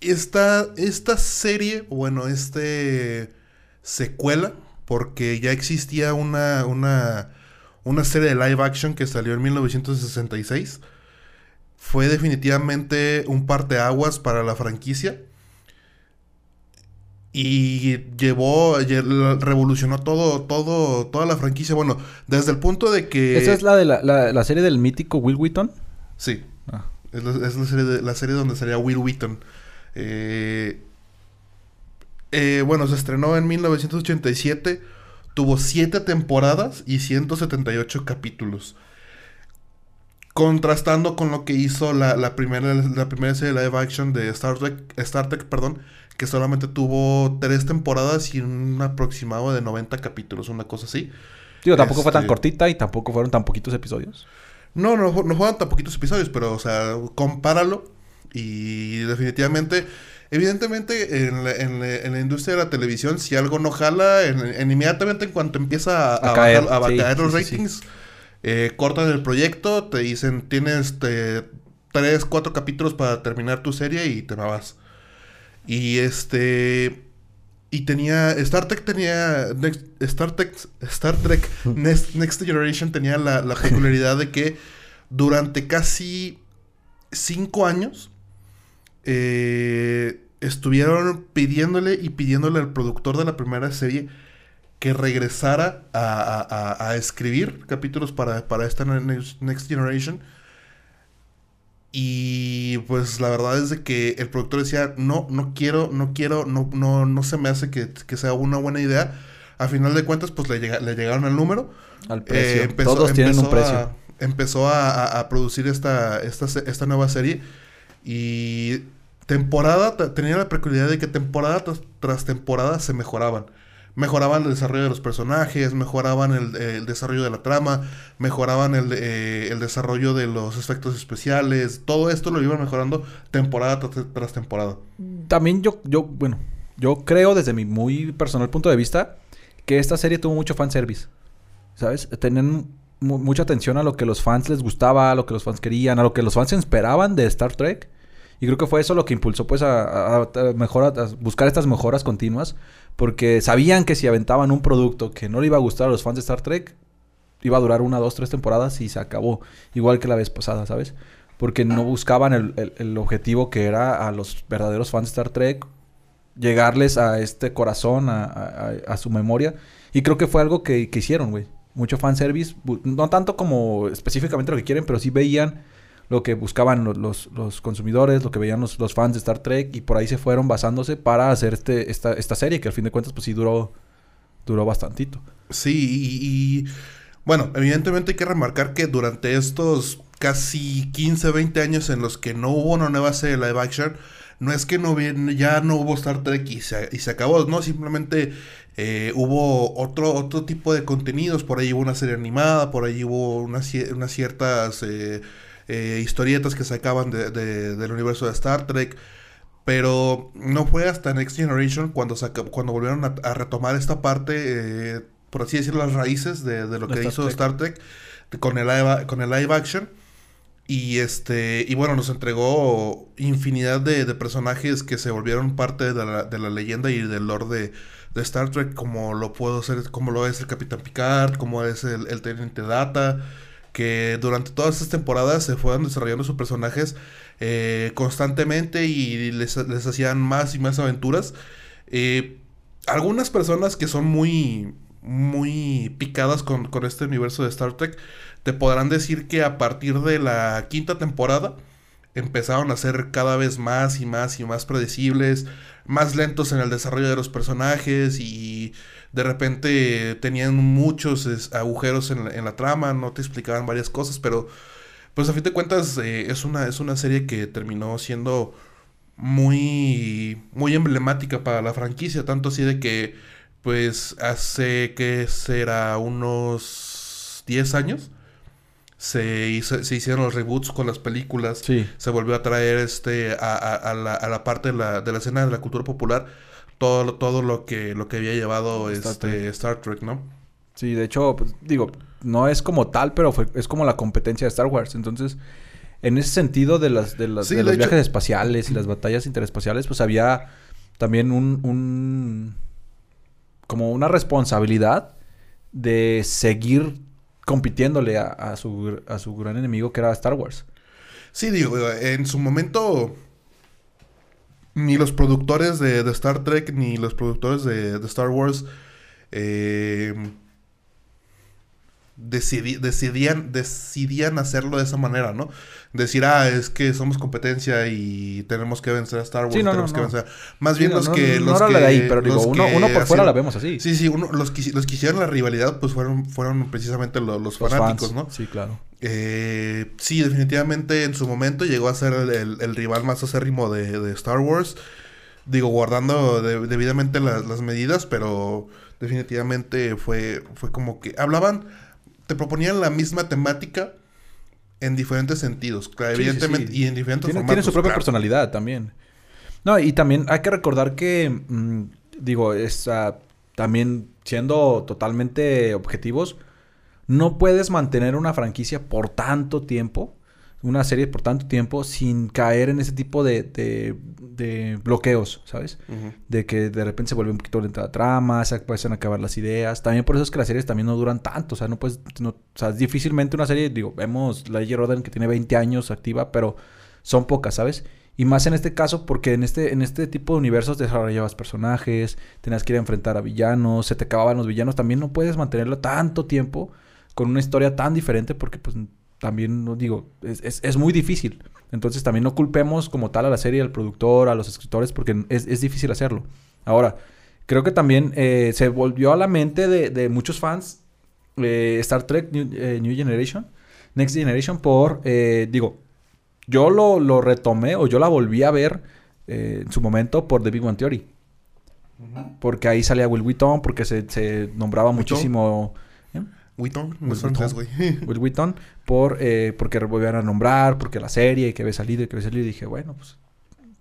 esta, esta serie, bueno, este secuela porque ya existía una, una, una serie de live action que salió en 1966. Fue definitivamente un parteaguas para la franquicia. Y llevó, lle- revolucionó todo, todo, toda la franquicia. Bueno, desde el punto de que... ¿Esa es la de la, la- la serie del mítico Will Wheaton? Sí. Ah. Es, la, es la serie, de- la serie donde salía Will Wheaton. Eh, eh, bueno, se estrenó en 1987. Tuvo 7 temporadas y 178 capítulos. Contrastando con lo que hizo la, la primera, la primera serie de live action de Star Trek, Star Trek, perdón, que solamente tuvo 3 temporadas y un aproximado de 90 capítulos, una cosa así. Digo, tampoco fue tan Este- cortita y tampoco fueron tan poquitos episodios. No, no, no juegan tan poquitos episodios, pero, o sea, compáralo. Y definitivamente, evidentemente, en la, en la- en la industria de la televisión, si algo no jala, en, en- inmediatamente en cuanto empieza a, A a caer, bajar, a sí, caer los sí, sí, sí. ratings, eh, cortan el proyecto, te dicen, tienes este, tres, cuatro capítulos para terminar tu serie y te vas. Y este... Y tenía. Star Trek tenía. Next- Star Trek. Star Trek (laughs) Next, Next Generation tenía la, la (laughs) peculiaridad de que durante casi cinco años. Eh, estuvieron pidiéndole y pidiéndole al productor de la primera serie que regresara a, a- a- a escribir capítulos para, para esta Next, Generation. Y pues la verdad es de que el productor decía, no, no quiero, no quiero, no, no, no se me hace que, que sea una buena idea. A final de cuentas, pues le, llega- le llegaron al número. Al precio. Eh, empezó- Todos tienen un empezó precio. a- empezó a, producir esta, esta, esta nueva serie. Y temporada, tenía la peculiaridad de que temporada tras, tras temporada se mejoraban. Mejoraban el desarrollo de los personajes, mejoraban el, desarrollo de la trama, mejoraban el, eh, el desarrollo de los efectos especiales. Todo esto lo iban mejorando temporada tras, tras temporada. También yo, yo, bueno, yo creo desde mi muy personal punto de vista que esta serie tuvo mucho fanservice. ¿Sabes? Tenían mu- mucha atención a lo que los fans les gustaba, a lo que los fans querían, a lo que los fans esperaban de Star Trek. Y creo que fue eso lo que impulsó pues a, a- a mejora- a buscar estas mejoras continuas. Porque sabían que si aventaban un producto que no le iba a gustar a los fans de Star Trek, iba a durar una, dos, tres temporadas y se acabó. Igual que la vez pasada, ¿sabes? Porque no buscaban el, el- el objetivo que era a los verdaderos fans de Star Trek llegarles a este corazón, a, su memoria. Y creo que fue algo que, que hicieron, güey. Mucho fanservice. No tanto como específicamente lo que quieren, pero sí veían lo que buscaban los, los- consumidores, lo que veían los, los fans de Star Trek. Y por ahí se fueron basándose para hacer este, esta, esta serie, que al fin de cuentas, pues sí duró, duró bastantito. Sí, y, bueno, evidentemente hay que remarcar que durante estos casi 15, 20 años en los que no hubo una nueva serie de live action, no es que no ya no hubo Star Trek y se, y se acabó, no, simplemente eh, hubo otro, otro tipo de contenidos, por ahí hubo una serie animada, por ahí hubo unas ciertas eh, eh, historietas que sacaban de, de- del universo de Star Trek. Pero no fue hasta Next Generation cuando, saca- cuando volvieron a, a retomar esta parte, eh, por así decirlo, las raíces de, de lo que Star hizo Trek. Star Trek con, el live, con el live action. Y este y bueno, nos entregó infinidad de, de personajes que se volvieron parte de la, de la leyenda y del lore de, de Star Trek, como lo puedo ser, como lo es el Capitán Picard, como es el, el Teniente Data, que durante todas estas temporadas se fueron desarrollando sus personajes eh, constantemente y les, les hacían más y más aventuras. Eh, algunas personas que son muy, muy picadas con, con este universo de Star Trek te podrán decir que a partir de la quinta temporada empezaron a ser cada vez más y más y más predecibles, más lentos en el desarrollo de los personajes y de repente tenían muchos es, agujeros en la, en la trama, no te explicaban varias cosas, pero pues a fin de cuentas eh, es, una, es una serie que terminó siendo muy, muy emblemática para la franquicia, tanto así de que pues hace que será unos 10 años se, hizo- se hicieron los reboots con las películas Sí. se volvió a traer este a, a- a la, a la parte de la, de la escena de la cultura popular todo, lo- todo lo que lo que había llevado Star este Trek. Star Trek, ¿no? Sí, de hecho, pues, digo, no es como tal, pero fue, es como la competencia de Star Wars. Entonces, en ese sentido de las de, las, Sí, de de los hecho- viajes espaciales y las batallas interespaciales, pues había también un, un como una responsabilidad de seguir compitiéndole a, a su, a su gran enemigo que era Star Wars. Sí, digo, en su momento ni los productores de, Star Trek ni los productores de, de Star Wars eh, decidi- decidían, decidían hacerlo de esa manera, ¿no? Decir, ah, es que somos competencia y tenemos que vencer a Star Wars. Sí, no, tenemos no, que vencer. Más Sí, bien los que. no los de que- ahí, pero digo, los uno, por fuera la vemos así. Sí, sí, uno, los, que, los que hicieron la rivalidad, pues fueron, fueron precisamente lo- los, Los fanáticos. ¿no? Sí, claro. Eh, sí, definitivamente en su momento llegó a ser el, el- el rival más acérrimo de, de Star Wars. Digo, guardando de- debidamente las, las medidas, pero definitivamente fue, fue como que hablaban, te proponían la misma temática en diferentes sentidos, claro, Sí, sí, evidentemente, sí. y en diferentes Tiene, formatos. tiene su propia claro. personalidad también. No, y también hay que recordar que, mm, digo, es, ah, también siendo totalmente objetivos, no puedes mantener una franquicia por tanto tiempo, una serie por tanto tiempo, sin caer en ese tipo de, de- de bloqueos, ¿sabes? De que de repente se vuelve un poquito lenta la trama, se empiezan a acabar las ideas. También por eso es que las series también no duran tanto. O sea, no puedes. no- o sea, difícilmente una serie, digo, vemos la. Rodan que tiene 20 años activa, pero son pocas, ¿sabes? Y más en este caso, porque en este, en este tipo de universos desarrollabas personajes, tenías que ir a enfrentar a villanos, se te acababan los villanos. También no puedes mantenerlo tanto tiempo con una historia tan diferente, porque pues también, no digo, es, es- es muy difícil. Entonces también no culpemos como tal a la serie, al productor, a los escritores, porque es, es difícil hacerlo. Ahora, creo que también eh, se volvió a la mente de, de muchos fans eh, Star Trek New, eh, New Generation, Next Generation, por, digo, yo lo, lo retomé o yo la volví a ver en su momento por The Big One Theory. Porque ahí salía Will Wheaton, porque se, se nombraba muchísimo... Wheaton, no (laughs) Will es francés, güey. Will Wheaton por eh, porque volvían a nombrar, porque la serie y que había salido y que había salido y dije, bueno, pues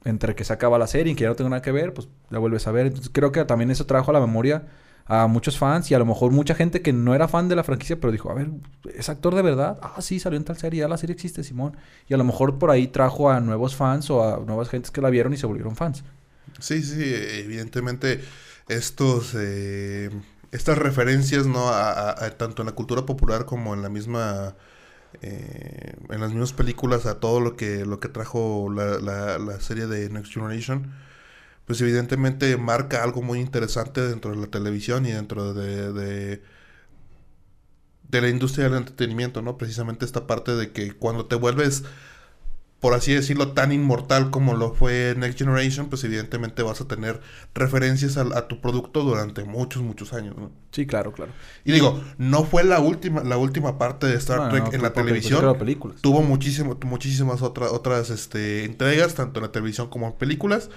entre que se acaba la serie y que ya no tengo nada que ver, pues la vuelves a ver. Entonces creo que también eso trajo a la memoria a muchos fans y a lo mejor mucha gente que no era fan de la franquicia, pero dijo, a ver, ¿es actor de verdad? Ah, sí, salió en tal serie, ya la serie existe, Simón. Y a lo mejor por ahí trajo a nuevos fans o a nuevas gentes que la vieron y se volvieron fans. Sí, sí, evidentemente estos eh, estas referencias no a, a- a- tanto en la cultura popular como en la misma eh, en las mismas películas a todo lo que lo que trajo la, la- la serie de Next Generation pues evidentemente marca algo muy interesante dentro de la televisión y dentro de, de de la industria del entretenimiento, ¿no? Precisamente esta parte de que cuando te vuelves por así decirlo, tan inmortal como lo fue Next Generation, pues evidentemente vas a tener referencias a, a tu producto durante muchos, muchos años. ¿no? Sí, claro, claro. Y digo, no fue la última, la última parte de Star No, Trek no, en la porque- televisión. películas. Tuvo muchísimo, muchísimas otras otras este, entregas, tanto en la televisión como en películas.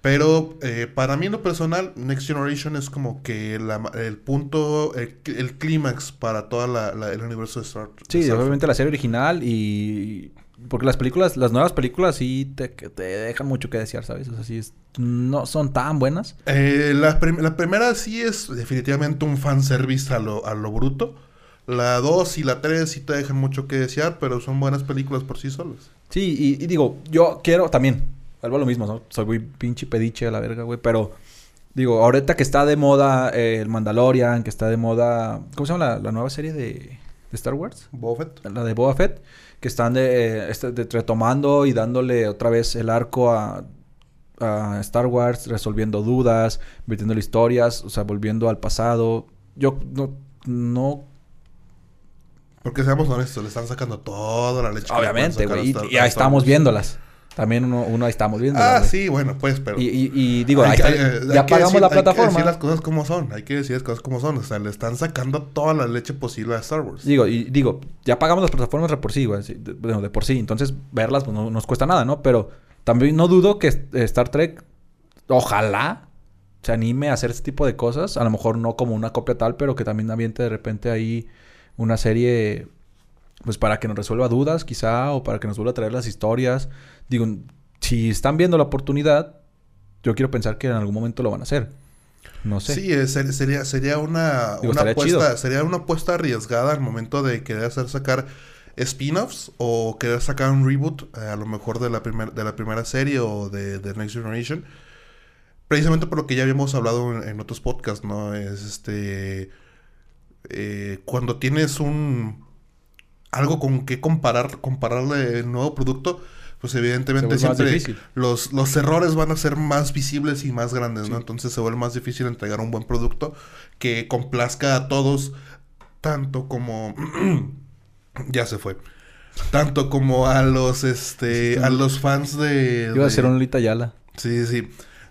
Pero eh, para mí en lo personal, Next Generation es como que la- el punto, el, el clímax para todo el universo de Star Trek. Sí, obviamente la serie original y... Porque las películas, las nuevas películas sí te, te dejan mucho que desear, ¿sabes? O sea, sí es, no son tan buenas. Eh, la, prim- la primera sí es definitivamente un fanservice a lo, a lo bruto. La 2 y la 3 sí te dejan mucho que desear, pero son buenas películas por sí solas. Sí, y, y digo, yo quiero también, vuelvo a lo mismo, ¿no? Soy muy pinche pediche a la verga, güey, pero digo, ahorita que está de moda eh, el Mandalorian, que está de moda, ¿cómo se llama la, la nueva serie de, de Star Wars? Buffett. La de Boba Fett, que están de, eh, este, de- retomando y dándole otra vez el arco a, a Star Wars, resolviendo dudas, metiendo historias, o sea, volviendo al pasado. Yo no, no Porque seamos honestos, le están sacando toda la leche. obviamente, güey, y, y ahí estamos viéndolas. También uno, uno ahí estamos viéndolas. Ah, sí, bueno, pues, pero... Y, y, y digo, ahí que- está- eh, hay ya que pagamos decir- la Hay que plataforma. decir las cosas como son. Hay que decir las cosas como son. O sea, le están sacando toda la leche posible a Star Wars. Digo, y digo, ya pagamos las plataformas de por sí, güey. de, bueno, de por sí. Entonces, verlas pues, no nos cuesta nada, ¿no? Pero también no dudo que eh, Star Trek, ojalá, se anime a hacer este tipo de cosas. A lo mejor no como una copia tal, pero que también aviente de repente ahí una serie, pues para que nos resuelva dudas, quizá, o para que nos vuelva a traer las historias. Digo, si están viendo la oportunidad, yo quiero pensar que en algún momento lo van a hacer. No sé. Sí, eh, ser- sería, sería una, Digo, una estaría apuesta, chido. sería una apuesta arriesgada al momento de querer hacer sacar spin-offs o querer sacar un reboot, eh, a lo mejor de la, primer- de la primera serie o de, de Next Generation. precisamente por lo que ya habíamos hablado en, en otros podcasts, ¿no? Es este... eh, cuando tienes un... Algo con que comparar, compararle el nuevo producto, pues evidentemente siempre los, los errores van a ser más visibles y más grandes, ¿no? Entonces se vuelve más difícil entregar un buen producto que complazca a todos, tanto como... (clears throat) ya se fue. Tanto como a los, este, a los fans de... Iba a ser un Lolita Yala. Sí, sí.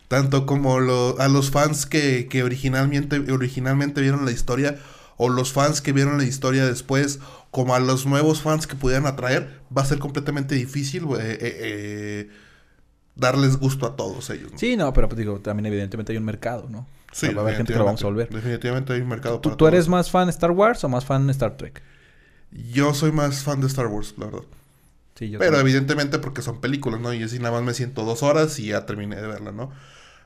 Tanto como lo- a los fans que, que originalmente, originalmente vieron la historia, o los fans que vieron la historia después, como a los nuevos fans que pudieran atraer, va a ser completamente difícil eh, eh, eh, darles gusto a todos ellos. ¿no? Sí, no, pero pues, digo, también evidentemente hay un mercado, ¿no? O sea, va a haber gente que lo vamos a volver. Definitivamente hay un mercado ¿Tú, para tú eres más fan Star Wars o más fan Star Trek? Yo soy más fan de Star Wars, la verdad. Sí, yo Pero también. evidentemente porque son películas, ¿no? Y así nada más me siento dos horas y ya terminé de verla, ¿no?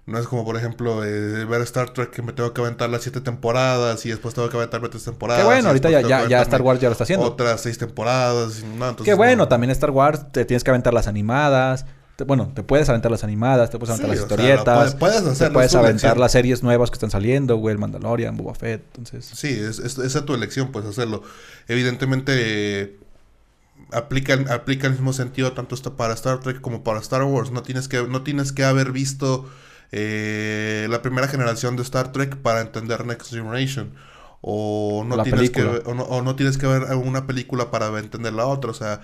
No es como, por ejemplo, eh, ver Star Trek que me tengo que aventar las siete temporadas y después tengo que aventarme tres temporadas. Qué bueno, ahorita ya, ya, Star Wars ya lo está haciendo. Otras seis temporadas. no, entonces, Qué bueno, no. también Star Wars te tienes que aventar las animadas. Te- bueno, te puedes aventar las animadas, te puedes aventar Sí, las sea, historietas. puedes- puedes te hacerlo, puedes aventar elección. las series nuevas que están saliendo, güey, el Mandalorian, Boba Fett. Entonces, Sí, es, es- esa es tu elección, pues hacerlo. Evidentemente eh, aplican, aplica el mismo sentido tanto para Star Trek como para Star Wars. No tienes que, no tienes que haber visto eh, la primera generación de Star Trek para entender Next Generation. O no, La tienes que, película. o, no, o no tienes que ver una película para entender la otra. O sea,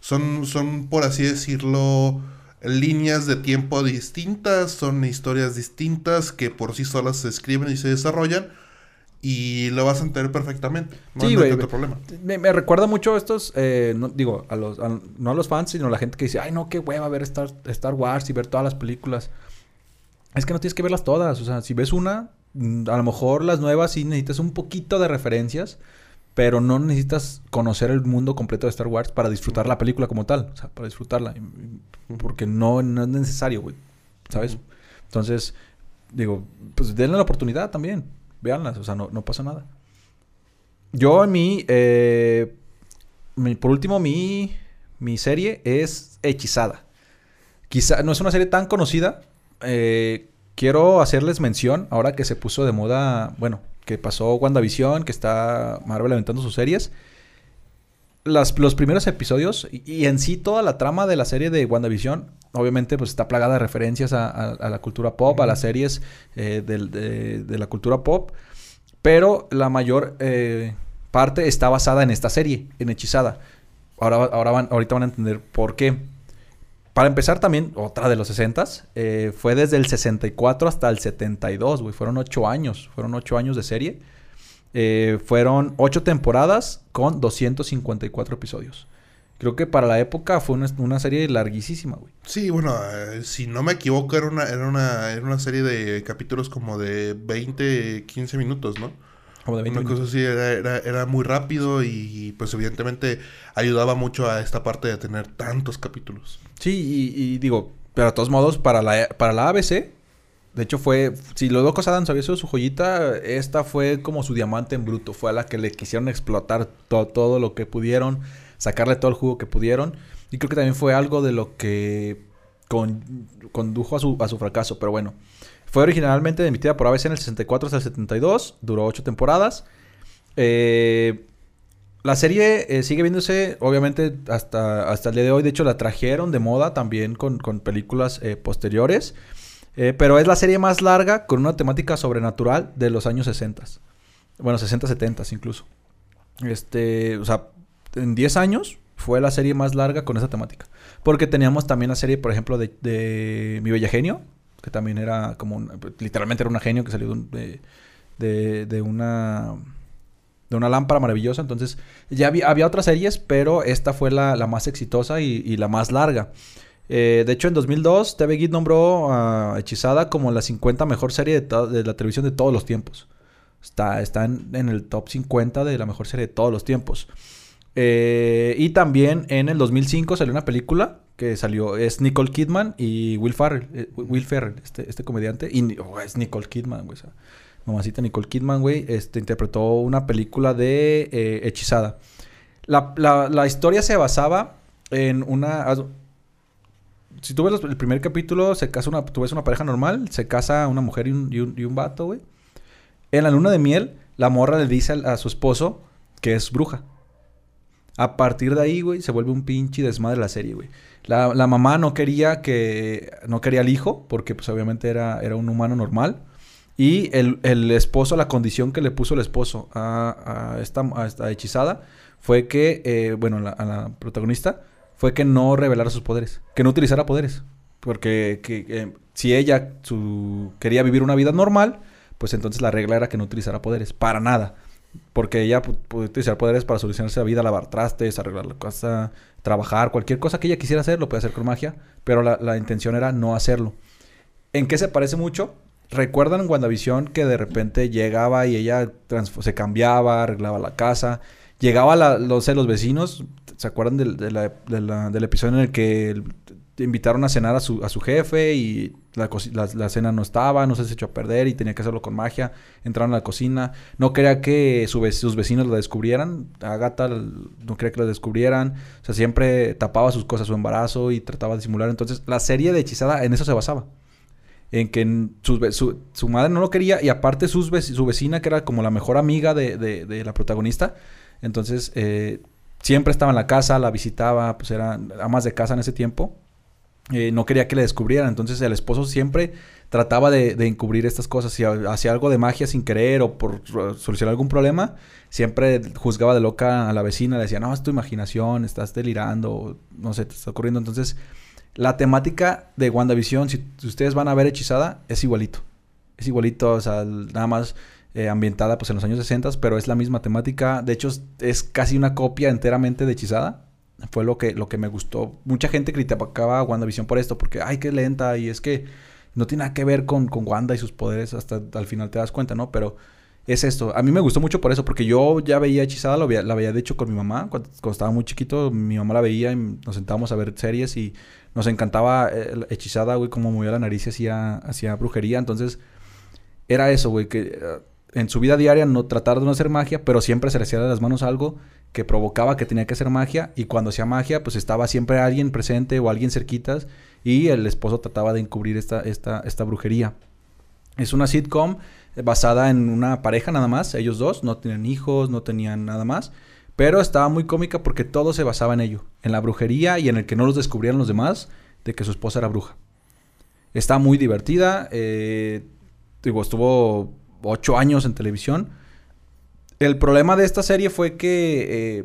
son, son por así decirlo, líneas de tiempo distintas, son historias distintas que por sí solas se escriben y se desarrollan y lo vas a entender perfectamente. No, Sí, güey, problema. me, me recuerda mucho a estos, eh, no, digo, a los, a- no a los fans, sino a la gente que dice, ay, no, qué hueva ver Star, Star Wars y ver todas las películas. Es que no tienes que verlas todas. O sea, si ves una, mm, a lo mejor las nuevas sí necesitas un poquito de referencias, pero no necesitas conocer el mundo completo de Star Wars para disfrutar la película como tal. O sea, para disfrutarla. Porque no, no es necesario, güey. ¿Sabes? Entonces, digo, pues denle la oportunidad también. Véanlas, o sea, no, no pasa nada. Yo en mi, eh, mi- por último, mi, mi serie es Hechizada. Quizá no es una serie tan conocida. Eh, quiero hacerles mención, ahora que se puso de moda, bueno, que pasó WandaVision, que está Marvel aventando sus series. Las, los primeros episodios y, y en sí toda la trama de la serie de WandaVision, obviamente pues está plagada de referencias a, a- a la cultura pop, a las series eh, del- de, de la cultura pop. Pero la mayor eh, parte está basada en esta serie, en Hechizada. Ahora, ahora van, ahorita van a entender por qué. Para empezar también, otra de los 60s, eh, fue desde el 64 hasta el 72, güey. Fueron ocho años, fueron ocho años de serie. Eh, fueron ocho temporadas con 254 episodios. Creo que para la época fue una, una serie larguísima, güey. Sí, bueno, eh, si no me equivoco, era una, era una, era una serie de capítulos como de 20, 15 minutos, ¿no? Como de 20 Una cosa así, era, era, era muy rápido y pues evidentemente ayudaba mucho a esta parte de tener tantos capítulos. Sí, y, y digo, pero de todos modos, para la, para la ABC, de hecho fue, si los locos Adams había sido su joyita, esta fue como su diamante en bruto, fue a la que le quisieron explotar to- todo lo que pudieron, sacarle todo el jugo que pudieron, y creo que también fue algo de lo que con- condujo a su, a su fracaso, pero bueno. Fue originalmente emitida por ABC en el 64 hasta el 72, duró ocho temporadas. Eh, la serie eh, sigue viéndose, obviamente, hasta, hasta el día de hoy. De hecho, la trajeron de moda también con, con películas eh, posteriores. Pero es la serie más larga con una temática sobrenatural de los años 60. Bueno, 60, 70 incluso. Este, o sea, en 10 años fue la serie más larga con esa temática. Porque teníamos también la serie, por ejemplo, de Mi Bella Genio, que también era como, un- literalmente era una genio que salió de, un- de, de- una de una lámpara maravillosa. Entonces, ya había, había otras series, pero esta fue la, la más exitosa y, la más larga. Eh, de hecho, en 2002, TV Guide nombró a Hechizada como la 50 mejor serie de, la televisión de todos los tiempos. Está, está en, en el top 50 de la mejor serie de todos los tiempos. Eh, y también en el 2005 salió una película que salió, es Nicole Kidman y Will Ferrell, eh, Will Ferrell, este, este comediante, y oh, es Nicole Kidman, güey, o sea, mamacita Nicole Kidman, güey, este, interpretó una película de eh, Hechizada. La, la- la historia se basaba en una... si tú ves el primer capítulo, se casa una, tú ves una pareja normal, se casa una mujer y un, y un, y un vato, güey. En la luna de miel, la morra le dice al- a, su esposo que es bruja. A partir de ahí, güey, se vuelve un pinche desmadre la serie, güey. La, la mamá no quería que... No quería al hijo, porque pues obviamente era, era un humano normal. Y el, el esposo, la condición que le puso el esposo a, a esta, esta hechizada fue que, eh, bueno, la- a la protagonista, fue que no revelara sus poderes, que no utilizara poderes. Porque que, si ella su, quería vivir una vida normal, pues entonces la regla era que no utilizara poderes, para nada. Porque ella pu- puede utilizar poderes para solucionarse la vida, lavar trastes, arreglar la casa, trabajar, cualquier cosa que ella quisiera hacer, lo puede hacer con magia, pero la, la intención era no hacerlo. ¿En qué se parece mucho? ¿Recuerdan en WandaVision que de repente llegaba y ella se cambiaba, arreglaba la casa? Llegaba la, los, los vecinos, ¿se acuerdan del, episodio en el que invitaron a cenar a su, a su jefe y la, la- la cena no estaba, no se echó a perder y tenía que hacerlo con magia? Entraron a la cocina, no quería que su sus vecinos la descubrieran, Agatha no quería que la descubrieran, o sea, siempre tapaba sus cosas, su embarazo y trataba de simular. Entonces, la serie de Hechizada en eso se basaba. En que ve- su, su madre no lo quería y aparte sus su vecina, que era como la mejor amiga de, de- de la protagonista, entonces eh, siempre estaba en la casa, la visitaba, pues eran amas de casa en ese tiempo, eh, no quería que le descubrieran, entonces el esposo siempre trataba de, encubrir estas cosas, si ha- hacía algo de magia sin querer o por solucionar algún problema, siempre juzgaba de loca a la vecina, le decía, no, es tu imaginación, estás delirando, no sé, te está ocurriendo, entonces... La temática de WandaVision, si, ustedes van a ver Hechizada, es igualito. Es igualito, o sea, nada más eh, ambientada pues en los años 60, pero es la misma temática. De hecho, es, es casi una copia enteramente de Hechizada. Fue lo que, lo que me gustó. Mucha gente criticaba a WandaVision por esto, porque, ay, qué lenta, y es que no tiene nada que ver con, con Wanda y sus poderes, hasta al final te das cuenta, ¿no? Pero es esto. A mí me gustó mucho por eso, porque yo ya veía Hechizada, lo veía- la veía de hecho con mi mamá. Cuando, estaba muy chiquito, mi mamá la veía y nos sentábamos a ver series y nos encantaba eh, Hechizada, güey, como movía la nariz y hacía, hacía brujería. Entonces, era eso, güey, que eh, en su vida diaria no tratar de no hacer magia, pero siempre se le hacía de las manos algo que provocaba que tenía que hacer magia. Y cuando hacía magia, pues estaba siempre alguien presente o alguien cerquitas. Y el esposo trataba de encubrir esta, esta, esta brujería. Es una sitcom basada en una pareja nada más, ellos dos, no tenían hijos, no tenían nada más, pero estaba muy cómica porque todo se basaba en ello, en la brujería y en el que no los descubrieran los demás de que su esposa era bruja. Está muy divertida, eh, digo, estuvo ocho años en televisión. El problema de esta serie fue que eh,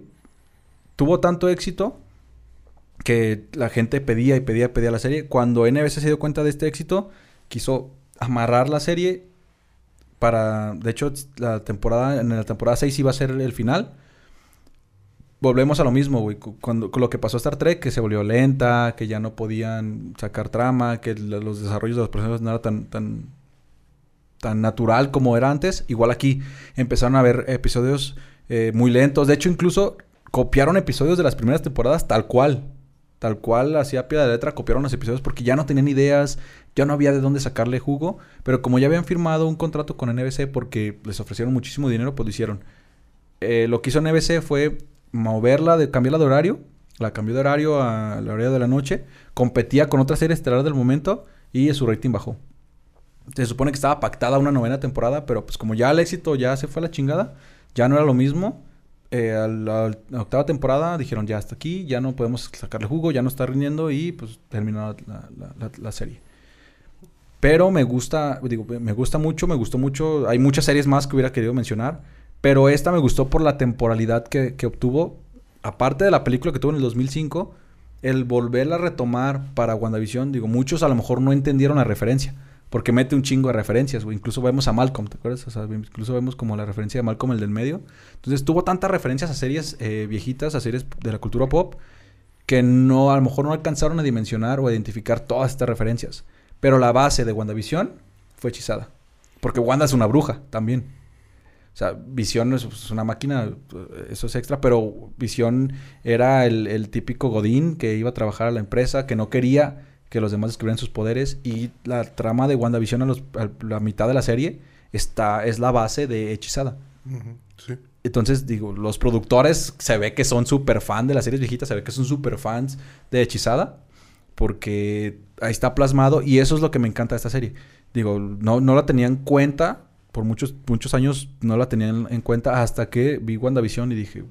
tuvo tanto éxito que la gente pedía y pedía y pedía la serie. Cuando NBC se dio cuenta de este éxito, quiso amarrar la serie para... De hecho, la temporada, en la temporada 6 iba a ser el final. Volvemos a lo mismo, güey. cu- Cuando, con lo que pasó a Star Trek, que se volvió lenta, que ya no podían sacar trama, que los desarrollos de los personajes no era tan, tan, tan natural como era antes. Igual aquí empezaron a haber episodios eh, muy lentos. De hecho, incluso copiaron episodios de las primeras temporadas tal cual. Tal cual, así a pie de letra, copiaron los episodios porque ya no tenían ideas, ya no había de dónde sacarle jugo. Pero como ya habían firmado un contrato con NBC porque les ofrecieron muchísimo dinero, pues lo hicieron. Eh, lo que hizo NBC fue moverla, de, cambiarla de horario. La cambió de horario a la hora de la noche. Competía con otra serie estelar del momento y su rating bajó. Se supone que estaba pactada una novena temporada, pero pues como ya el éxito ya se fue a la chingada, ya no era lo mismo. Eh, a la, octava temporada dijeron ya hasta aquí, ya no podemos sacarle jugo, ya no está rindiendo y pues terminó la- la serie. Pero me gusta, digo, me gusta mucho, me gustó mucho. Hay muchas series más que hubiera querido mencionar, pero esta me gustó por la temporalidad que, que obtuvo. Aparte de la película que tuvo en el 2005, el volverla a retomar para WandaVision, digo, muchos a lo mejor no entendieron la referencia. Porque mete un chingo de referencias, güey. Incluso vemos a Malcolm, ¿te acuerdas? Incluso vemos como la referencia de Malcolm, el del medio. Entonces tuvo tantas referencias a series eh, viejitas, a series de la cultura pop, que no, a lo mejor no alcanzaron a dimensionar o a identificar todas estas referencias. Pero la base de WandaVision fue hechizada. Porque Wanda es una bruja también. O sea, Visión es es una máquina, eh, eso es extra, pero Visión era el, el típico Godín que iba a trabajar a la empresa, que no quería que los demás descubrieran sus poderes. Y la trama de WandaVision a, los- a la mitad de la serie está, es la base de Hechizada. Sí. Entonces, digo, los productores se ve que son súper fan de las series viejitas, se ve que son súper fans de Hechizada. porque ahí está plasmado y eso es lo que me encanta de esta serie. Digo, no, no la tenía en cuenta, por muchos, muchos años no la tenía en, en cuenta hasta que vi WandaVision y dije,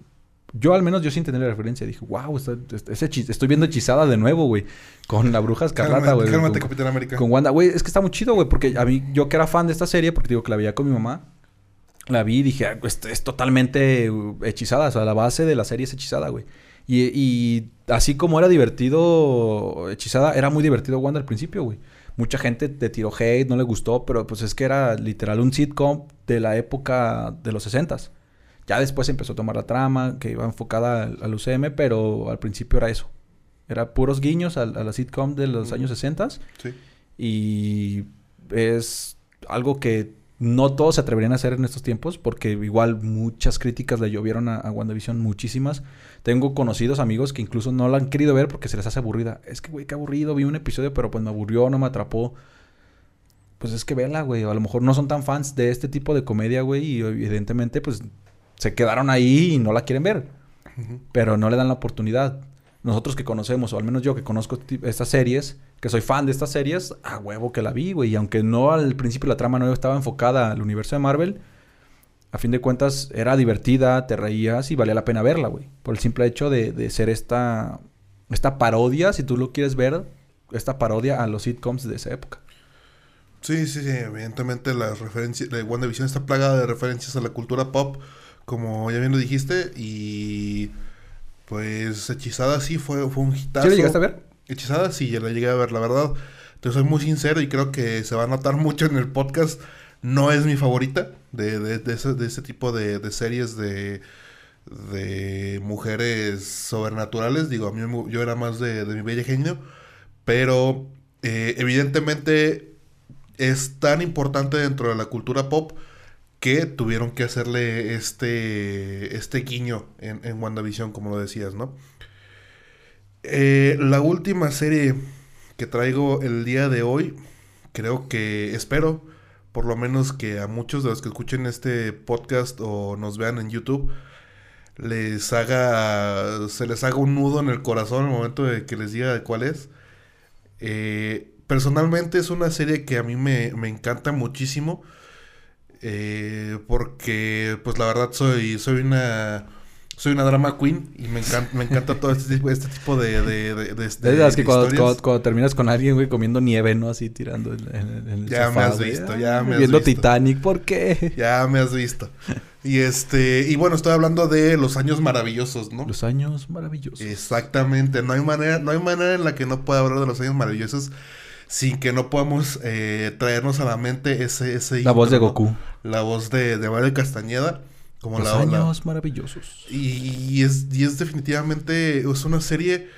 yo al menos yo sin tener la referencia dije, wow, está- está- ese hechi- estoy viendo hechizada de nuevo, güey. Con la bruja escarlata, güey. cálmate, con, Capitán América. con Wanda, güey, es que está muy chido, güey, porque a mí, yo que era fan de esta serie, porque digo que la veía con mi mamá, la vi y dije, ah, es, es totalmente uh, hechizada, o sea, la base de la serie es hechizada, güey. Y, y así como era divertido hechizada, era muy divertido Wanda al principio, güey. Mucha gente te tiró hate, no le gustó, pero pues es que era literal un sitcom de la época de los 60s. Ya después empezó a tomar la trama, que iba enfocada al, al UCM, pero al principio era eso. Era puros guiños a, a la sitcom de los años 60 Sí. y es algo que no todos se atreverían a hacer en estos tiempos porque igual muchas críticas le llovieron a, a WandaVision, muchísimas. Tengo conocidos amigos que incluso no la han querido ver porque se les hace aburrida. Es que, güey, qué aburrido, vi un episodio pero pues me aburrió, no me atrapó. Pues es que vela, güey. A lo mejor no son tan fans de este tipo de comedia, güey. Y evidentemente, pues se quedaron ahí y no la quieren ver. Pero no le dan la oportunidad. Nosotros que conocemos, o al menos yo que conozco ti- estas series, que soy fan de estas series, a huevo que la vi, güey. Y aunque no al principio la trama no estaba enfocada al universo de Marvel, a fin de cuentas era divertida, te reías y valía la pena verla, güey. Por el simple hecho de, de ser esta, esta parodia, si tú lo quieres ver, esta parodia a los sitcoms de esa época. Sí, sí, sí, evidentemente la referencia de WandaVision está plagada de referencias a la cultura pop, como ya bien lo dijiste, y pues Hechizada sí fue, fue un hitazo. ¿Sí la llegaste a ver? Hechizada sí, ya la llegué a ver, la verdad. Te soy muy sincero y creo que se va a notar mucho en el podcast. No es mi favorita de, de, de ese, de ese tipo de, de series de, de mujeres sobrenaturales. Digo, a mí yo era más de, de mi bella genio. Pero eh, evidentemente es tan importante dentro de la cultura pop que tuvieron que hacerle este, este guiño en, en WandaVision, como lo decías, ¿no? Eh, la última serie que traigo el día de hoy, creo que espero, por lo menos que a muchos de los que escuchen este podcast o nos vean en YouTube, les haga, se les haga un nudo en el corazón al momento de que les diga de cuál es. Eh, personalmente es una serie que a mí me, me encanta muchísimo. Eh, porque, pues la verdad, soy, soy una. Soy una drama queen y me encanta, me encanta todo este tipo, este tipo de, de, de, de- Es de las que cuando, cuando- cuando terminas con alguien, güey, comiendo nieve, ¿no? Así tirando en, en- en el Ya me has güey. visto, Ah, ya me has Viendo visto. Titanic, ¿por qué? Ya me has visto. Y este, y bueno, estoy hablando de los años maravillosos, ¿no? Los años maravillosos. Exactamente, no hay manera, no hay manera en la que no pueda hablar de los años maravillosos sin que no podamos eh, traernos a la mente ese, ese La voz de. Goku. La voz de, de Mario Castañeda. Como Los la, la- años maravillosos. y, y es, y es definitivamente es una serie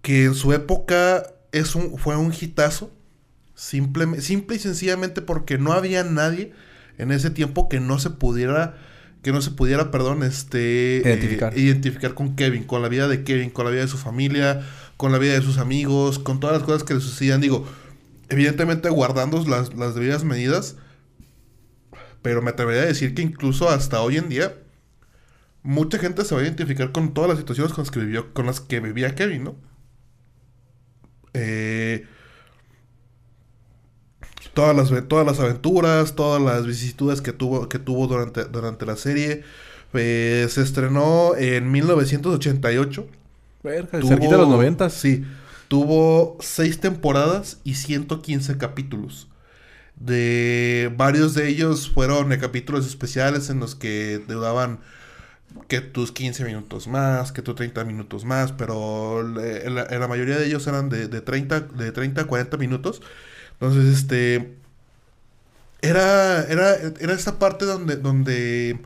que en su época es un, fue un hitazo. Simple, simple y sencillamente porque no había nadie en ese tiempo que no se pudiera, que no se pudiera, perdón, este Identificar. eh, identificar con Kevin, con la vida de Kevin, con la vida de su familia, con la vida de sus amigos, con todas las cosas que le sucedían. Digo, evidentemente guardando las, las debidas medidas. Pero me atrevería a decir que incluso hasta hoy en día, mucha gente se va a identificar con todas las situaciones con las que vivió, con las que vivía Kevin, ¿no? Eh, todas las todas las aventuras, todas las vicisitudes que tuvo que tuvo durante durante la serie. Eh, se estrenó en 1988. Verga, Tuvo- cerquita de los noventas. Sí. Tuvo seis temporadas y 115 capítulos. De varios de ellos fueron eh, capítulos especiales en los que te daban que tus 15 minutos más, que tus 30 minutos más, pero le- la, la mayoría de ellos eran de, de 30, de 30 a 40 minutos. Entonces, este... Era, era, era esta parte donde, donde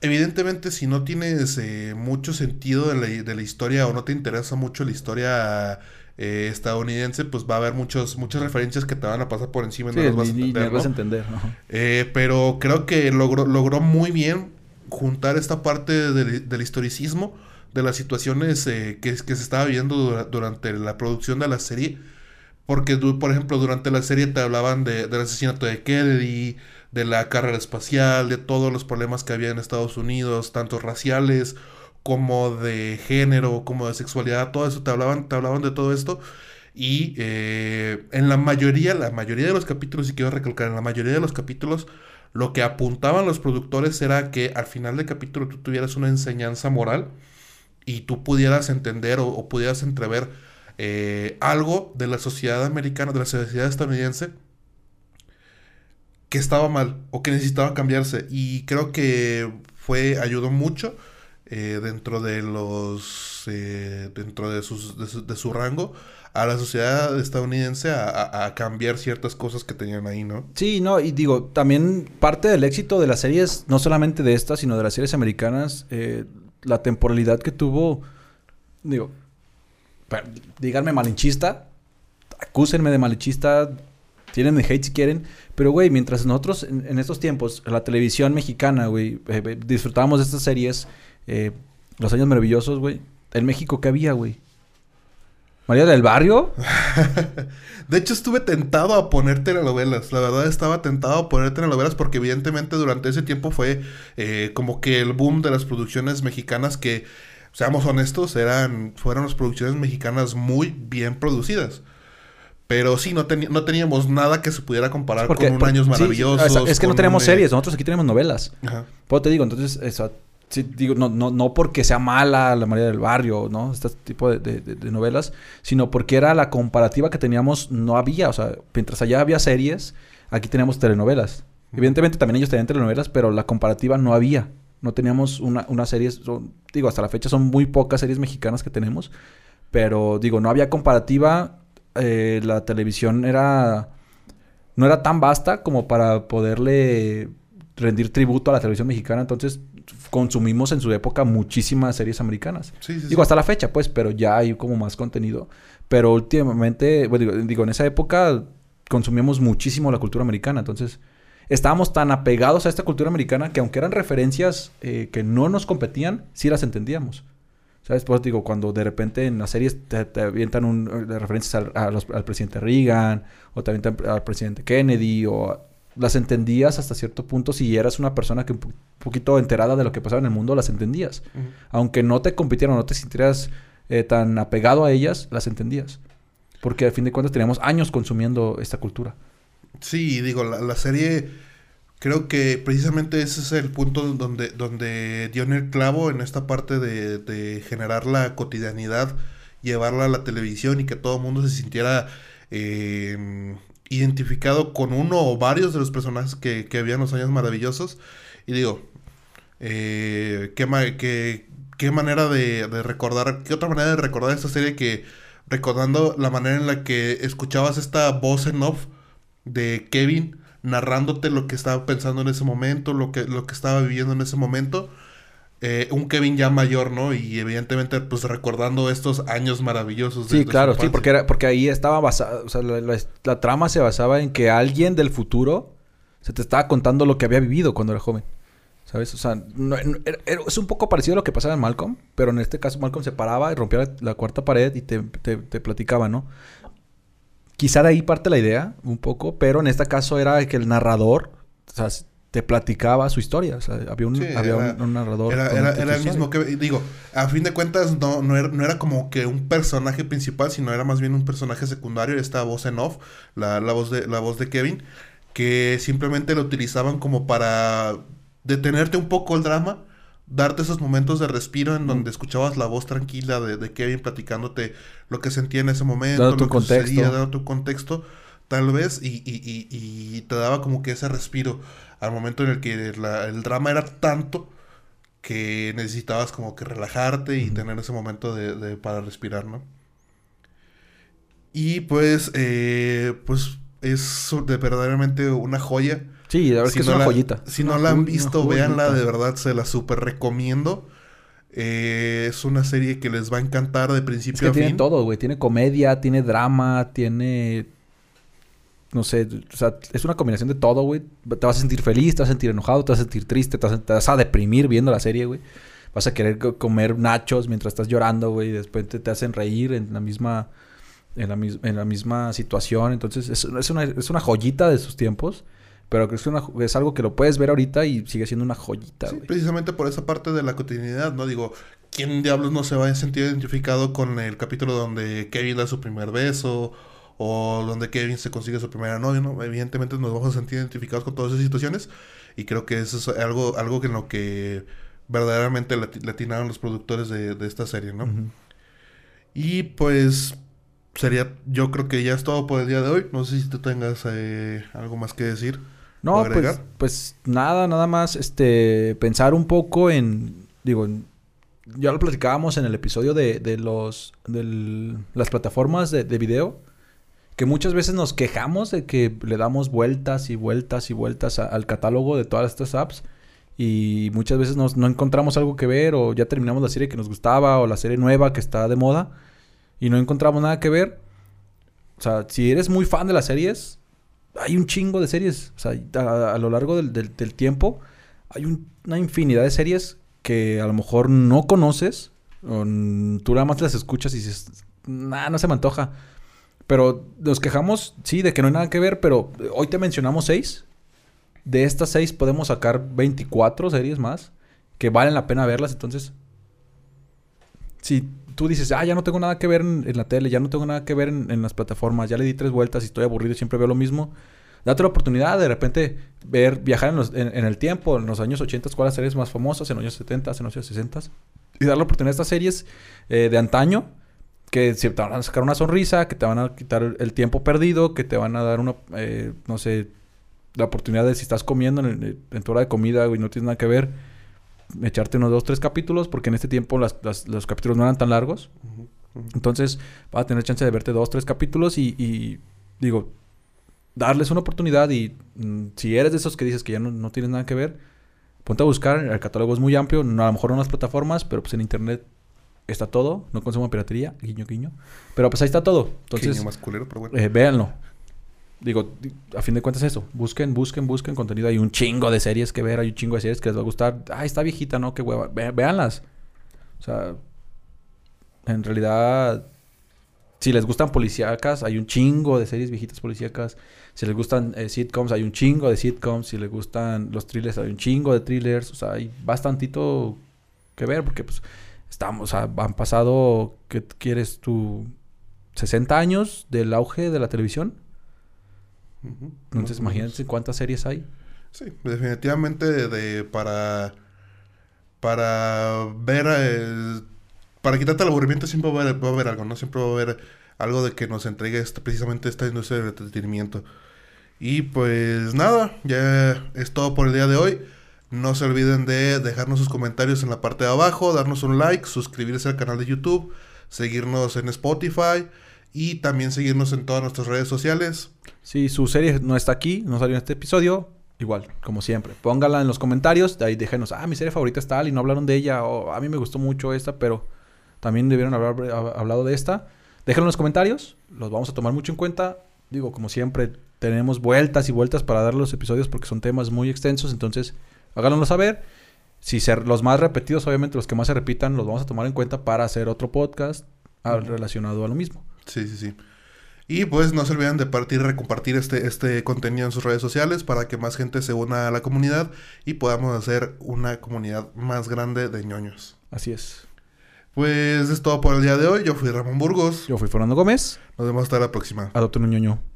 evidentemente si no tienes eh, mucho sentido de la, de la historia o no te interesa mucho la historia eh, estadounidense, pues va a haber muchos, muchas referencias que te van a pasar por encima y Sí, no las vas a entender, las vas a ¿no? entender. Eh, pero creo que logró, logró muy bien juntar esta parte del, del historicismo, de las situaciones eh, que, que se estaba viviendo dura- durante la producción de la serie. Porque, por ejemplo, durante la serie te hablaban de, del asesinato de Kennedy, de la carrera espacial, de todos los problemas que había en Estados Unidos, tanto raciales como de género, como de sexualidad, todo eso, te hablaban, te hablaban de todo esto. Y eh, en la mayoría, la mayoría de los capítulos, y quiero recalcar, en la mayoría de los capítulos, lo que apuntaban los productores era que al final del capítulo tú tuvieras una enseñanza moral y tú pudieras entender o, pudieras entrever eh, algo de la sociedad americana, de la sociedad estadounidense, que estaba mal o que necesitaba cambiarse. Y creo que fue, ayudó mucho eh, dentro de los, eh, dentro de, sus, de su rango a la sociedad estadounidense a, cambiar ciertas cosas que tenían ahí, ¿no? Sí, no, y digo, también parte del éxito de las series, no solamente de estas, sino de las series americanas, eh, la temporalidad que tuvo, digo, díganme malinchista, acúsenme de malinchista, tienen hate si quieren, pero güey, mientras nosotros en, estos tiempos, la televisión mexicana, güey, eh, eh, disfrutábamos de estas series, Los Años Maravillosos, güey, en México, ¿qué había, güey? María del Barrio. (laughs) de hecho, estuve tentado a poner telenovelas. La verdad, estaba tentado a poner telenovelas porque, evidentemente, durante ese tiempo fue eh, como que el boom de las producciones mexicanas que, seamos honestos, eran, fueron las producciones mexicanas muy bien producidas. Pero sí, no, no teníamos nada que se pudiera comparar con un Años Maravillosos. es que no tenemos series, nosotros aquí tenemos novelas. Ajá. Pues te digo, entonces, eso, Sí, digo, no, no, no porque sea mala la María del Barrio, ¿no? Este tipo de, novelas, sino porque era la comparativa que teníamos, no había, o sea, mientras allá había series, aquí teníamos telenovelas. Evidentemente también ellos tenían telenovelas, pero la comparativa no había. No teníamos una, una serie, digo, hasta la fecha son muy pocas series mexicanas que tenemos, pero digo, no había comparativa, eh, la televisión era, no era tan vasta como para poderle rendir tributo a la televisión mexicana, entonces consumimos en su época muchísimas series americanas. digo, hasta la fecha, pues, pero ya hay como más contenido. Pero últimamente, bueno, digo, en esa época consumíamos muchísimo la cultura americana. Entonces, estábamos tan apegados a esta cultura americana que aunque eran referencias eh, que no nos competían, sí las entendíamos. ¿Sabes? Pues digo, cuando de repente en las series te, avientan un, de referencias al, al, presidente Reagan, o te avientan al presidente Kennedy, o las entendías hasta cierto punto. Si eras una persona que un poquito enterada de lo que pasaba en el mundo, las entendías. Aunque no te compitieran, no te sintieras eh, tan apegado a ellas, las entendías. Porque al fin de cuentas teníamos años consumiendo esta cultura. Sí, digo, la, serie, creo que precisamente ese es el punto donde, donde dio en el clavo en esta parte de, de generar la cotidianidad, llevarla a la televisión y que todo el mundo se sintiera eh, identificado con uno o varios de los personajes que, que había en los años maravillosos. Y digo, eh, qué, qué, manera de, recordar, qué otra manera de recordar esta serie que recordando la manera en la que escuchabas esta voz en off de Kevin narrándote lo que estaba pensando en ese momento, lo que, lo que estaba viviendo en ese momento. Eh, un Kevin ya mayor, ¿no? Y evidentemente, pues recordando estos años maravillosos. sí, claro, sí, porque, era, porque ahí estaba basada, o sea, la, trama se basaba en que alguien del futuro se te estaba contando lo que había vivido cuando era joven. ¿Sabes? O sea, es un poco parecido a lo que pasaba en Malcolm, pero en este caso Malcolm se paraba y rompía la, cuarta pared y te, te, te, platicaba, ¿no? Quizá de ahí parte la idea, un poco, pero en este caso era que el narrador, o sea, te platicaba su historia. O sea, había un, había un, narrador. Era, el mismo que. Digo, a fin de cuentas, no, no, era, no era como que un personaje principal, sino era más bien un personaje secundario. Esta voz en off, la, la, voz, de, la voz de Kevin, que simplemente lo utilizaban como para detenerte un poco el drama. Darte esos momentos de respiro en donde escuchabas la voz tranquila de, Kevin platicándote lo que sentía en ese momento, dando tu contexto. dando tu contexto, tal vez, y, y, y, y te daba como que ese respiro al momento en el que el drama era tanto que necesitabas como que relajarte y tener ese momento de, para respirar, ¿no? Y pues, eh, pues es de verdaderamente una joya. Sí, la verdad que es una joyita. Si no la han visto, véanla, de verdad se la súper recomiendo. Eh, es una serie que les va a encantar de principio a fin. Tiene todo, güey. Tiene comedia, tiene drama, tiene no sé, o sea, es una combinación de todo, güey. Te vas a sentir feliz, te vas a sentir enojado, te vas a sentir triste, te vas a, deprimir viendo la serie, güey. Vas a querer comer nachos mientras estás llorando, güey. Y después te, hacen reír en la misma, en la, en la misma situación. Entonces, es, es, una, es una joyita de sus tiempos. Pero es, una, es algo que lo puedes ver ahorita y sigue siendo una joyita, sí, precisamente por esa parte de la cotidianidad, ¿no? Digo, ¿quién diablos no se va a sentir identificado con el capítulo donde Kevin da su primer beso? O donde Kevin se consigue su primera novia, ¿no? Evidentemente nos vamos a sentir identificados con todas esas situaciones. Y creo que eso es algo, algo en lo que verdaderamente le atinaron los productores de, esta serie, ¿no? Y pues sería, yo creo que ya es todo por el día de hoy. No sé si tú tengas eh, algo más que decir. No, pues, pues nada, nada más este pensar un poco en, digo, ya lo platicábamos en el episodio de, de los de las plataformas de, de, video que muchas veces nos quejamos de que le damos vueltas y vueltas y vueltas al catálogo de todas estas apps y muchas veces no encontramos algo que ver o ya terminamos la serie que nos gustaba o la serie nueva que está de moda y no encontramos nada que ver. O sea, si eres muy fan de las series, hay un chingo de series. O sea, a, lo largo del, del, tiempo hay una infinidad de series que a lo mejor no conoces. O tú nada más las escuchas y dices, nah, no se me antoja. Pero nos quejamos, sí, de que no hay nada que ver, pero hoy te mencionamos seis. De estas seis podemos sacar 24 series más que valen la pena verlas. Entonces, si tú dices, ah, ya no tengo nada que ver en, la tele, ya no tengo nada que ver en, las plataformas, ya le di tres vueltas y estoy aburrido y siempre veo lo mismo, date la oportunidad de repente ver, viajar en, el tiempo, en los años 80, cuáles series más famosas, en los años 70, en los años 60, y dar la oportunidad a estas series eh, de antaño que te van a sacar una sonrisa, que te van a quitar el tiempo perdido, que te van a dar una, eh, no sé, la oportunidad de si estás comiendo en, tu hora de comida y no tienes nada que ver, echarte unos dos, tres capítulos, porque en este tiempo las, los capítulos no eran tan largos. Entonces, vas a tener chance de verte dos, tres capítulos y, digo, darles una oportunidad y mm, si eres de esos que dices que ya no, no, tienes nada que ver, ponte a buscar, el catálogo es muy amplio, no, a lo mejor no en las plataformas, pero pues en internet está todo, no consumo piratería, guiño, guiño. Pero pues ahí está todo. Entonces, eh, véanlo. Digo, a fin de cuentas eso. Busquen, busquen, busquen contenido. Hay un chingo de series que ver, hay un chingo de series que les va a gustar. Ay, está viejita, ¿no? Qué hueva. véanlas. O sea, en realidad, si les gustan policíacas, hay un chingo de series viejitas policíacas. Si les gustan eh, sitcoms, hay un chingo de sitcoms. Si les gustan los thrillers, hay un chingo de thrillers. O sea, hay bastantito que ver porque pues estamos, han pasado, ¿qué quieres tú? 60 años del auge de la televisión. Entonces, imagínense cuántas series hay. Sí, definitivamente de, para para ver eh, para quitarte el aburrimiento siempre va a, haber, algo, ¿no? Siempre va a haber algo de que nos entregue este, precisamente esta industria del entretenimiento. Y pues nada, ya es todo por el día de hoy. No se olviden de dejarnos sus comentarios en la parte de abajo, darnos un like, suscribirse al canal de YouTube, seguirnos en Spotify y también seguirnos en todas nuestras redes sociales. Si su serie no está aquí, no salió en este episodio, igual, como siempre. Póngala en los comentarios, de ahí déjenos, ah, mi serie favorita es tal y no hablaron de ella, o a mí me gustó mucho esta, pero también debieron haber hablado de esta. Déjenlo en los comentarios, los vamos a tomar mucho en cuenta. Digo, como siempre, tenemos vueltas y vueltas para dar los episodios porque son temas muy extensos, entonces háganoslo saber. Si ser los más repetidos, obviamente los que más se repitan, los vamos a tomar en cuenta para hacer otro podcast relacionado a lo mismo. Sí, sí, sí. Y pues no se olviden de partir y recompartir este, este contenido en sus redes sociales para que más gente se una a la comunidad y podamos hacer una comunidad más grande de ñoños. Así es. Pues es todo por el día de hoy. Yo fui Ramón Burgos. Yo fui Fernando Gómez. Nos vemos hasta la próxima. Adopten un ñoño.